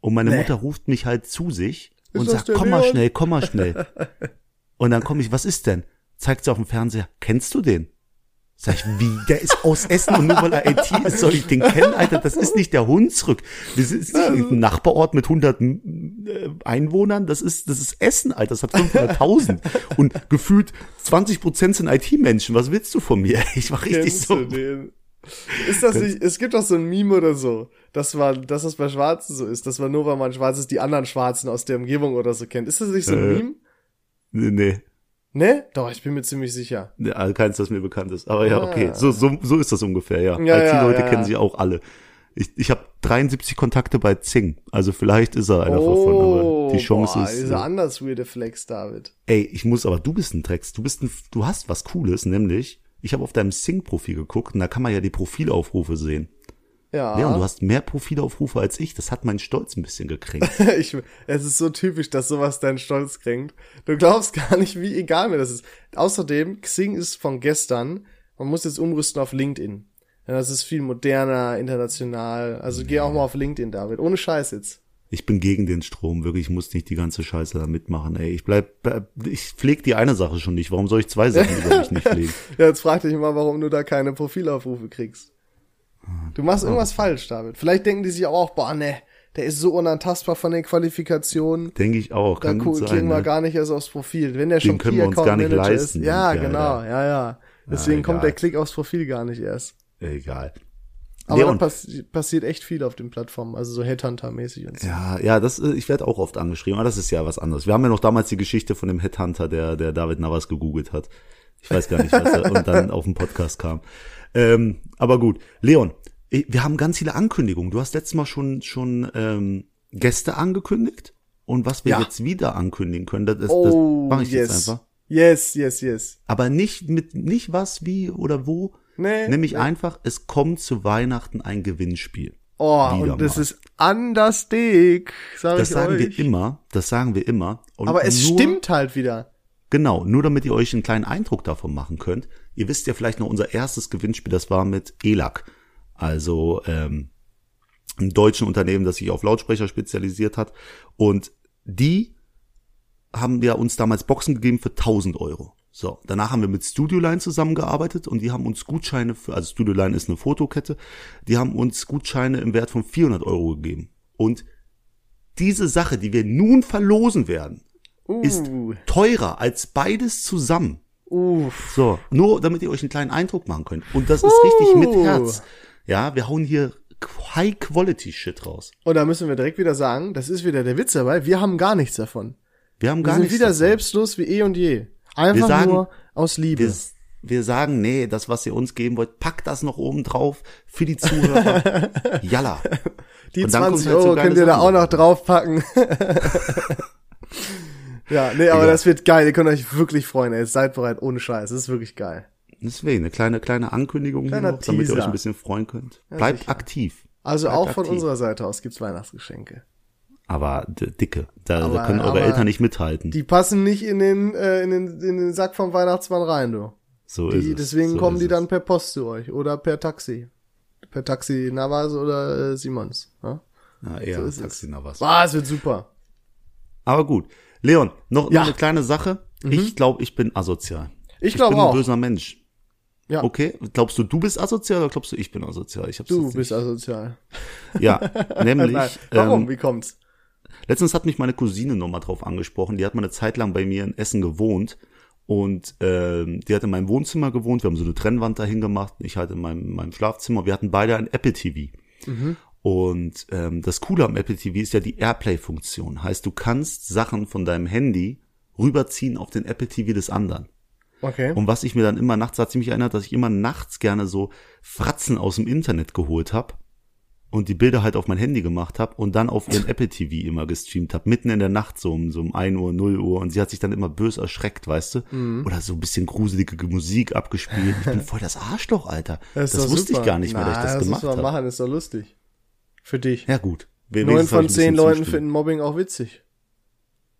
Und meine Nee. Mutter ruft mich halt zu sich und das sagt, komm mal Leon?" schnell, komm mal schnell. und dann komme ich, was ist denn? Zeigt sie auf dem Fernseher, kennst du den? Sag ich, wie, der ist aus Essen und nur weil er IT ist, soll ich den kennen, Alter? Das ist nicht der Hunsrück. Das ist nicht ein Nachbarort mit 100 äh, Einwohnern. Das ist, das ist Essen, Alter. Das hat 500.000. Und gefühlt 20 Prozent sind IT-Menschen. Was willst du von mir? Ich war richtig Kennst so. Ist das nicht, es gibt doch so ein Meme oder so, dass man, dass das bei Schwarzen so ist, dass man nur, weil man schwarz ist, die anderen Schwarzen aus der Umgebung oder so kennt. Ist das nicht so ein Äh. Meme? Nee, nee. Ne? Doch, ich bin mir ziemlich sicher. Nee, also keins, das mir bekannt ist. Aber ja, Ah. okay. So, so, so ist das ungefähr, ja. Ja, IT-Leute ja, kennen sie auch alle. Ich, ich habe 73 Kontakte bei Zing. Also vielleicht ist er einer davon, aber die Chance Oh, boah, ist. dieser äh, anders weirde Flex, David. Ey, ich muss, aber du bist ein Drecks. Du bist ein, du hast was Cooles, nämlich, ich habe auf deinem Sing-Profil geguckt und da kann man ja die Profilaufrufe sehen. Ja. Leon, du hast mehr Profilaufrufe als ich. Das hat meinen Stolz ein bisschen gekränkt. ich, es ist so typisch, dass sowas deinen Stolz kränkt. Du glaubst gar nicht, wie egal mir das ist. Außerdem, Xing ist von gestern. Man muss jetzt umrüsten auf LinkedIn. Ja, das ist viel moderner, international. Also geh auch mal auf LinkedIn, David. Ohne Scheiß jetzt. Ich bin gegen den Strom, wirklich. Ich muss nicht die ganze Scheiße da mitmachen, ey. Ich bleib, äh, ich pfleg die eine Sache schon nicht. Warum soll ich zwei Sachen über mich nicht pflegen? Ja, jetzt frag dich mal, warum du da keine Profilaufrufe kriegst. Du machst irgendwas falsch, David. Vielleicht denken die sich auch, boah, ne, der ist so unantastbar von den Qualifikationen. Denke ich auch. Da Kann gut gu- sein. wir Ne? gar nicht erst aufs Profil. Wenn der schon können Key wir uns Account gar nicht Manager leisten. Ist, ja, Ja, genau, ja, ja. Deswegen kommt egal. der Klick aufs Profil gar nicht erst. Egal. Aber da Leon, passi passiert echt viel auf den Plattformen, also so Headhunter-mäßig und so. ja, ja, das, äh, ich werde auch oft angeschrieben, aber das ist ja was anderes. Wir haben ja noch damals die Geschichte von dem Headhunter, der, der David Navas gegoogelt hat. Ich weiß gar nicht, was er, und dann auf den Podcast kam. Ähm, aber gut. Leon, wir haben ganz viele Ankündigungen. Du hast letztes Mal schon, schon ähm, Gäste angekündigt. Und was wir Ja. jetzt wieder ankündigen können, das, das, das Oh, mache ich yes. jetzt einfach. Yes, yes, yes. Aber nicht mit, nicht was, wie oder wo. Nee. Nämlich einfach, es kommt zu Weihnachten ein Gewinnspiel. Oh, Wieder und das mal. ist anders dick, sag Das ich sagen euch. wir immer, das sagen wir immer. Und Aber es nur, stimmt halt wieder. Genau, nur damit ihr euch einen kleinen Eindruck davon machen könnt. Ihr wisst ja vielleicht noch unser erstes Gewinnspiel, das war mit ELAC. Also ähm, einem deutschen Unternehmen, das sich auf Lautsprecher spezialisiert hat. Und die haben ja uns damals Boxen gegeben für 1000 Euro. So, danach haben wir mit Studioline zusammengearbeitet und die haben uns Gutscheine für, also Studioline ist eine Fotokette, die haben uns Gutscheine im Wert von 400 Euro gegeben. Und diese Sache, die wir nun verlosen werden, ist Uh, teurer als beides zusammen. uff. So, nur damit ihr euch einen kleinen Eindruck machen könnt. Und das ist richtig mit Herz. Ja, wir hauen hier High-Quality-Shit raus. Und da müssen wir direkt wieder sagen, das ist wieder der Witz dabei, wir haben gar nichts davon. Wir haben Wir gar sind nichts wieder davon. selbstlos wie eh und je. Einfach Wir sagen- nur aus Liebe. Wir, wir sagen, nee, das, was ihr uns geben wollt, packt das noch oben drauf für die Zuhörer. Jalla. Die und dann kommt 20 halt so Euro könnt ihr da auch noch draufpacken. ja, nee, aber Egal. das wird geil. Ihr könnt euch wirklich freuen, ey. Seid bereit, ohne Scheiß. Das ist wirklich geil. Deswegen, eine kleine, kleine Ankündigung noch, damit ihr euch ein bisschen freuen könnt. Bleibt sicher. aktiv. Also Bleibt auch von aktiv. unserer Seite aus gibt's Weihnachtsgeschenke. Aber dicke. Da, Aber- da können eure Eltern nicht mithalten. Die passen nicht in den, äh, in den, in den Sack vom Weihnachtsmann rein, du. so ist Die, es. deswegen so kommen ist die es. dann per Post zu euch oder per Taxi. Per Taxi Navas oder äh, Simons. Ja? Ja, eher so ist es. Taxi na was. Ah, es wird super. Aber gut. Leon, noch, Ja. Mhm. noch eine kleine Sache. Ich glaube, ich bin asozial. Ich glaube bin ein auch. böser Mensch. Ja. Okay, glaubst du, du bist asozial oder glaubst du, ich bin asozial? Ich hab's Du bist asozial. Ja, nämlich. Nein. Warum? Ähm, Wie kommt's? letztens hat mich meine Cousine nochmal drauf angesprochen. Die hat mal eine Zeit lang bei mir in Essen gewohnt. Und ähm, die hat in meinem Wohnzimmer gewohnt. Wir haben so eine Trennwand dahin gemacht. Ich halt in meinem, meinem Schlafzimmer. Wir hatten beide ein Apple TV. Und ähm, das Coole am Apple TV ist ja die Airplay-Funktion. Heißt, du kannst Sachen von deinem Handy rüberziehen auf den Apple TV des anderen. Okay. Und was ich mir dann immer nachts, hat sie mich erinnert, dass ich immer nachts gerne so Fratzen aus dem Internet geholt habe und die Bilder halt auf mein Handy gemacht habe und dann auf ihren Apple TV immer gestreamt habe, mitten in der Nacht, so um, so um 1 Uhr, 0 Uhr und sie hat sich dann immer bös erschreckt, weißt du? Mhm. Oder so ein bisschen gruselige Musik abgespielt. Ich bin voll das Arschloch, Alter. Das, doch wusste super. ich gar nicht mehr, dass ich Na, das gemacht muss man habe. machen, ist doch lustig. Für dich. Ja gut. Neun von zehn Leuten Zustimmung. finden Mobbing auch witzig.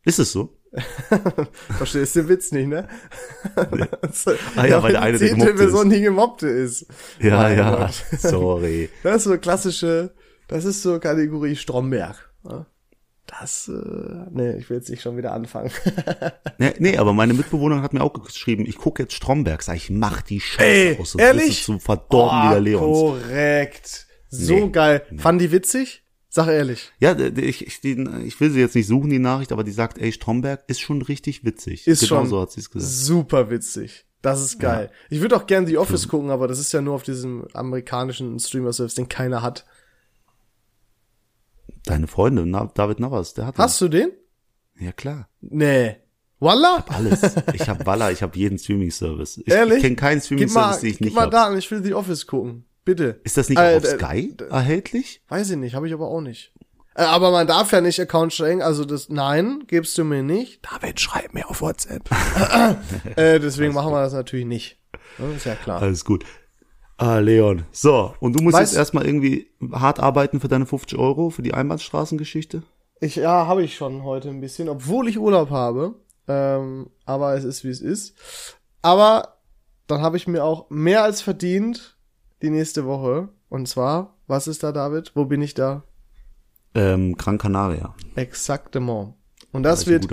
Ist es so? Verstehst den Witz nicht, ne? Ah ja, weil der eine der zehnte ist. Person die Gemobbte ist. Ja, Mein ja. Gott. Sorry. Das ist so klassische, das ist so Kategorie Stromberg. ja. Das, äh, nee, ich will jetzt nicht schon wieder anfangen. Nee, nee, aber meine Mitbewohnerin hat mir auch geschrieben, ich gucke jetzt Stromberg. Sag ich, mach die Scheiße Ey, aus. sonst ehrlich? bist du so verdorben wie der Leons. korrekt. So Nee. geil. Fand die witzig? Sag ehrlich. Ja, ich, ich, die, ich will sie jetzt nicht suchen, die Nachricht, aber die sagt, ey, Stromberg ist schon richtig witzig. Ist genau schon so hat sie es gesagt. super witzig. Das ist geil. Ich würde auch gern The Office gucken, aber das ist ja nur auf diesem amerikanischen Streamer-Service, den keiner hat. Deine Freunde, David Navas, der hat Hast du den? den. Ja, klar. Nee. Wallah? Alles. Ich habe Walla, ich habe jeden Streaming-Service. Ich, Ehrlich? ich kenne keinen Gib Streaming-Service, den ich gib nicht mal habe. Daten, ich will The Office gucken. Bitte. Ist das nicht Äh, auf äh, Sky erhältlich? Weiß ich nicht, habe ich aber auch nicht. Äh, aber man darf ja nicht Account stellen, also das, nein, gibst du mir nicht. David, schreib mir auf WhatsApp. äh, deswegen machen wir das natürlich nicht. Ist ja klar. Alles gut. Ah, Leon. So, und du musst Weißt- jetzt erstmal irgendwie hart arbeiten für deine 50 Euro für die Einbahnstraßengeschichte? Ich, ja, habe ich schon heute ein bisschen, obwohl ich Urlaub habe. Ähm, aber es ist, wie es ist. Aber dann habe ich mir auch mehr als verdient die nächste Woche. Und zwar, was ist da, David? Wo bin ich da? Ähm, Gran Canaria. Exaktement. Und das ein wird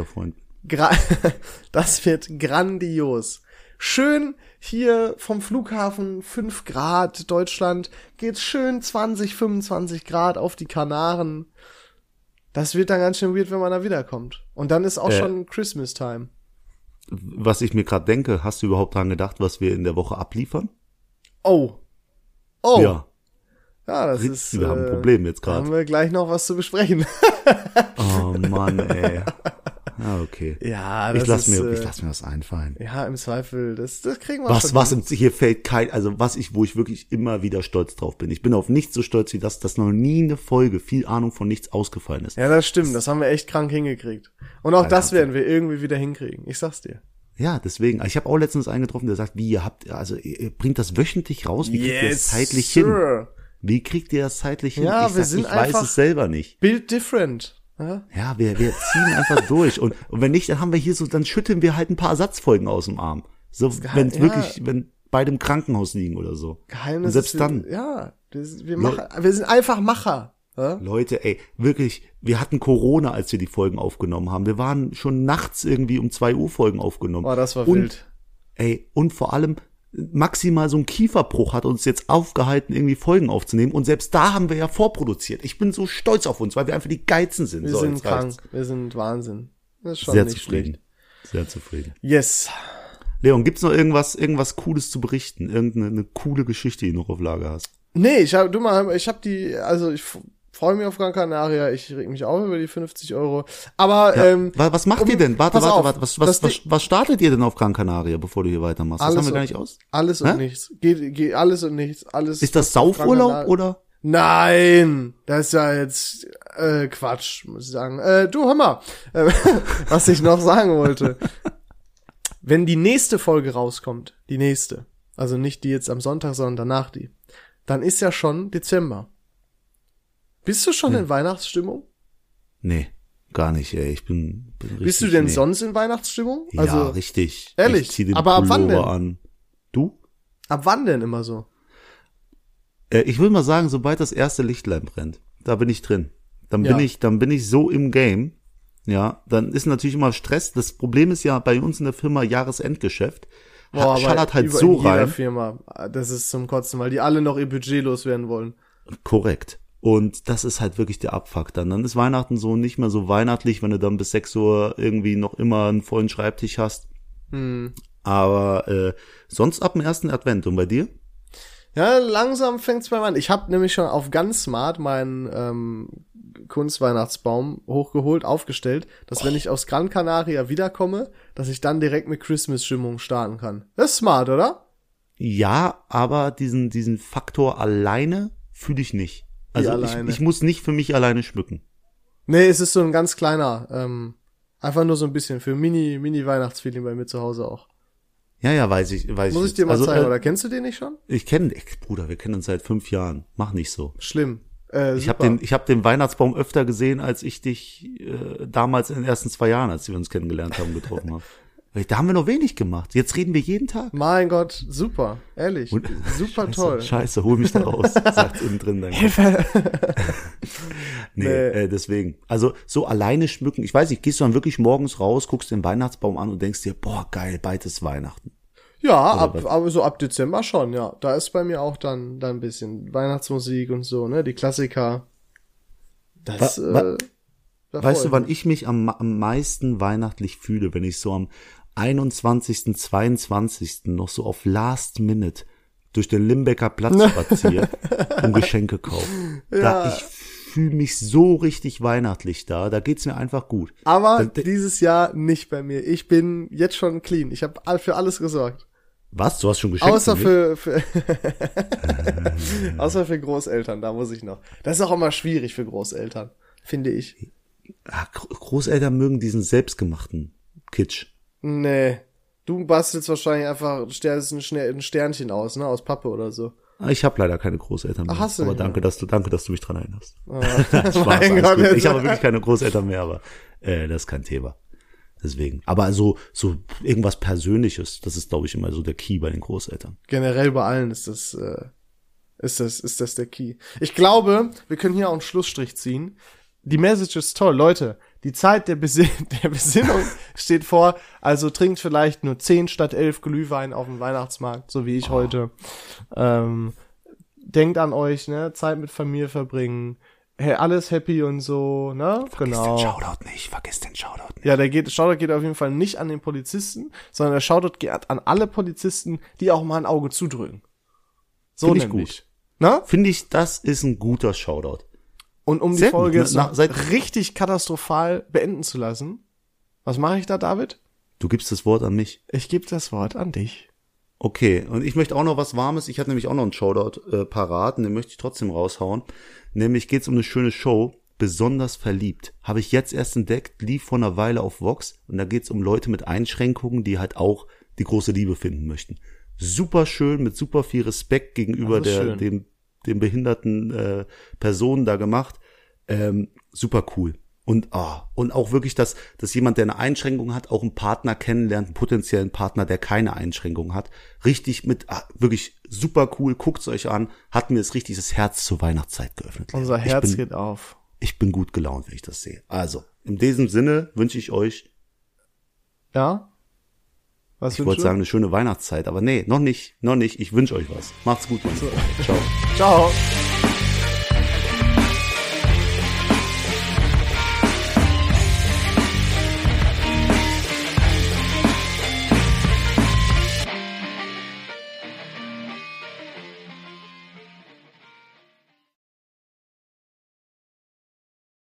das wird grandios. Schön hier vom Flughafen 5 Grad, Deutschland, geht's schön 20, 25 Grad auf die Kanaren. Das wird dann ganz schön weird, wenn man da wiederkommt. Und dann ist auch Äh. schon Christmas Time. Was ich mir gerade denke, hast du überhaupt dran gedacht, was wir in der Woche abliefern? Oh. Oh. Ja, Ja, das ist. wir haben ein äh, Problem jetzt Da haben gerade. wir gleich noch was zu besprechen. Oh Mann, ey. Ja, okay. ja, das Ich lass ist, mir, äh, ich lass mir was einfallen. Ja, im Zweifel, das, das kriegen wir Was, schon was, im- hier fällt kein, also was ich, wo ich wirklich immer wieder stolz drauf bin. Ich bin auf nichts so stolz wie das, dass noch nie eine Folge viel Ahnung von nichts ausgefallen ist. Ja, das stimmt. Das haben wir echt krank hingekriegt. Und auch das werden wir irgendwie wieder hinkriegen. Ich sag's dir. Ja, deswegen. Ich habe auch letztens einen getroffen, der sagt, wie ihr habt, also ihr bringt das wöchentlich raus, wie kriegt ihr das zeitlich hin? sir. Wie kriegt ihr das zeitlich hin? Ja, ich wir sag, sind ich weiß es selber nicht. Build different. Ja? Ja, wir, wir ziehen einfach durch. Und, und wenn nicht, dann haben wir hier so, dann schütteln wir halt ein paar Ersatzfolgen aus dem Arm. So, wenn ja. wirklich, wenn beide im Krankenhaus liegen oder so. Geheimnis Und selbst ist, dann. Ja, das, wir, machen, wir sind einfach Macher. Ja? Leute, ey, wirklich, wir hatten Corona, als wir die Folgen aufgenommen haben. Wir waren schon nachts irgendwie um zwei Uhr Folgen aufgenommen. Boah, das war und, wild. Ey, und vor allem maximal so ein Kieferbruch hat uns jetzt aufgehalten, irgendwie Folgen aufzunehmen. Und selbst da haben wir ja vorproduziert. Ich bin so stolz auf uns, weil wir einfach die Geizen sind. Wir so, sind krank. reicht's. Wir sind Wahnsinn. Das ist schon Sehr nicht zufrieden. Sehr zufrieden. schlecht. Yes. Leon, gibt's noch irgendwas, irgendwas Cooles zu berichten? Irgendeine eine coole Geschichte, die du noch auf Lager hast? Nee, ich hab, du mal, ich hab die, also ich freue mich auf Gran Canaria, ich reg mich auch über die 50 Euro. Aber, Ja, ähm, wa- was macht um- ihr denn? Warte, warte, warte. Was, das was, was, was startet ihr denn auf Gran Canaria, bevor du hier weitermachst? Das Alles haben wir gar und- nicht aus. alles und Hä? nichts. Geht, geht alles und nichts, alles. Ist das was Saufurlaub oder? Nein, das ist ja jetzt äh, Quatsch, muss ich sagen. Äh, du, mal, äh, was ich noch sagen wollte. Wenn die nächste Folge rauskommt, die nächste, also nicht die jetzt am Sonntag, sondern danach die, dann ist ja schon Dezember. Bist du schon in Weihnachtsstimmung? Nee, gar nicht, ey. Ich bin, bin richtig, Bist du denn nee. sonst in Weihnachtsstimmung? Ja, Also richtig. ehrlich? Ich zieh den Aber ab wann denn? an. Du? ab wann denn immer so? Äh, ich will mal sagen, sobald das erste Lichtlein brennt, da bin ich drin. Dann bin Ja. ich, dann bin ich so im Game. Ja, dann ist natürlich immer Stress. Das Problem ist ja bei uns in der Firma Jahresendgeschäft. Boah, schallert halt über- so in jeder rein. Firma. Das ist zum Kotzen, weil die alle noch ihr Budget loswerden wollen. Korrekt. Und das ist halt wirklich der Abfuck dann. Dann ist Weihnachten so nicht mehr so weihnachtlich, wenn du dann bis 6 Uhr irgendwie noch immer einen vollen Schreibtisch hast. Hm. Aber äh, sonst ab dem ersten Advent. Und bei dir? Ja, langsam fängt's bei mir an. Ich habe nämlich schon auf ganz smart meinen ähm, Kunstweihnachtsbaum hochgeholt, aufgestellt, dass wenn ich aus Gran Canaria wiederkomme, dass ich dann direkt mit Christmas-Stimmung starten kann. Das ist smart, oder? Ja, aber diesen, diesen Faktor alleine fühle ich nicht. Also ich, ich muss nicht für mich alleine schmücken. Nee, es ist so ein ganz kleiner, ähm, einfach nur so ein bisschen für Mini, Mini-Weihnachtsfeeling bei mir zu Hause auch. Ja, ja, weiß ich, weiß Muss ich dir mal also, zeigen, äh, oder kennst du den nicht schon? Ich kenne, Bruder, wir kennen uns seit fünf Jahren. Mach nicht so. Schlimm. Äh, Ich habe den, ich hab den Weihnachtsbaum öfter gesehen, als ich dich äh, damals in den ersten zwei Jahren, als wir uns kennengelernt haben, getroffen haben. Da haben wir noch wenig gemacht. Jetzt reden wir jeden Tag. Mein Gott, super, ehrlich, Und- super Scheiße, toll. Scheiße, hol mich da raus, sagt innen drin dein Kopf. Nee, Nee. Äh, deswegen. Also so alleine schmücken. Ich weiß nicht, gehst du dann wirklich morgens raus, guckst den Weihnachtsbaum an und denkst dir, boah, geil, bald ist Weihnachten. Ja, ab, aber so ab Dezember schon, ja. Da ist bei mir auch dann, dann ein bisschen Weihnachtsmusik und so, ne? Die Klassiker. Das, Wa- wa- äh, da Weißt du, wann ich mich am, am meisten weihnachtlich fühle, wenn ich so am 21., 22. noch so auf Last Minute durch den Limbecker Platz spaziere und Geschenke kaufe. Da Ja. ich fühle mich so richtig weihnachtlich da, da geht's mir einfach gut. Aber Da- dieses Jahr nicht bei mir. Ich bin jetzt schon clean. Ich habe für alles gesorgt. Was? Du hast schon Geschenke? Außer für für, außer für Großeltern, da muss ich noch. Das ist auch immer schwierig für Großeltern, finde ich. Gro- Großeltern mögen diesen selbstgemachten Kitsch. Nee. Du bastelst wahrscheinlich einfach, stellst ein, Sternchen aus, ne, aus Pappe oder so. Ah, Ich habe leider keine Großeltern mehr. Ach, hast du aber nicht danke, mehr? dass du, danke, dass du mich dran erinnerst. Spaß, mein Gott, ich habe wirklich keine Großeltern mehr, aber äh, das ist kein Thema. Deswegen. Aber so, so irgendwas Persönliches, das ist, glaube ich, immer so der Key bei den Großeltern. Generell bei allen ist das, äh, ist das, ist das der Key. Ich glaube, wir können hier auch einen Schlussstrich ziehen. Die Message ist toll, Leute. Die Zeit der, Besin der Besinnung steht vor. Also trinkt vielleicht nur 10 statt 11 Glühwein auf dem Weihnachtsmarkt, so wie ich heute. Ähm, denkt an euch, ne? Zeit mit Familie verbringen. Hey, alles happy und so, ne? genau. Shoutout nicht, vergiss den Shoutout nicht. Ja, der geht, Shoutout geht auf jeden Fall nicht an den Polizisten, sondern der Shoutout geht an alle Polizisten, die auch mal ein Auge zudrücken. So Find ich nämlich. Na? Finde ich, das ist ein guter Shoutout. Und um Sehr die Folge gut, jetzt na- seit- richtig katastrophal beenden zu lassen, was mache ich da, David? Du gibst das Wort an mich. Ich gebe das Wort an dich. Okay, und ich möchte auch noch was Warmes. Ich hatte nämlich auch noch einen Shoutout äh, parat, und den möchte ich trotzdem raushauen. Nämlich geht's um eine schöne Show, besonders verliebt. Habe ich jetzt erst entdeckt, lief vor einer Weile auf Vox und da geht's um Leute mit Einschränkungen, die halt auch die große Liebe finden möchten. Super schön, mit super viel Respekt gegenüber der, schön. dem, dem behinderten äh, Personen da gemacht. Ähm, super cool. Und, ah, und auch wirklich, dass, dass jemand, der eine Einschränkung hat, auch einen Partner kennenlernt, einen potenziellen Partner, der keine Einschränkung hat. Richtig mit, ah, wirklich super cool, guckt's euch an, hat mir das richtig das Herz zur Weihnachtszeit geöffnet. Unser Herz bin, geht auf. ich bin gut gelaunt, wenn ich das sehe. Also, in diesem Sinne wünsche ich euch, Ja? Was ich wollte sagen, eine schöne Weihnachtszeit, aber nee, noch nicht, noch nicht. Ich wünsche euch was. Macht's gut, Freunde. Ciao. Ciao.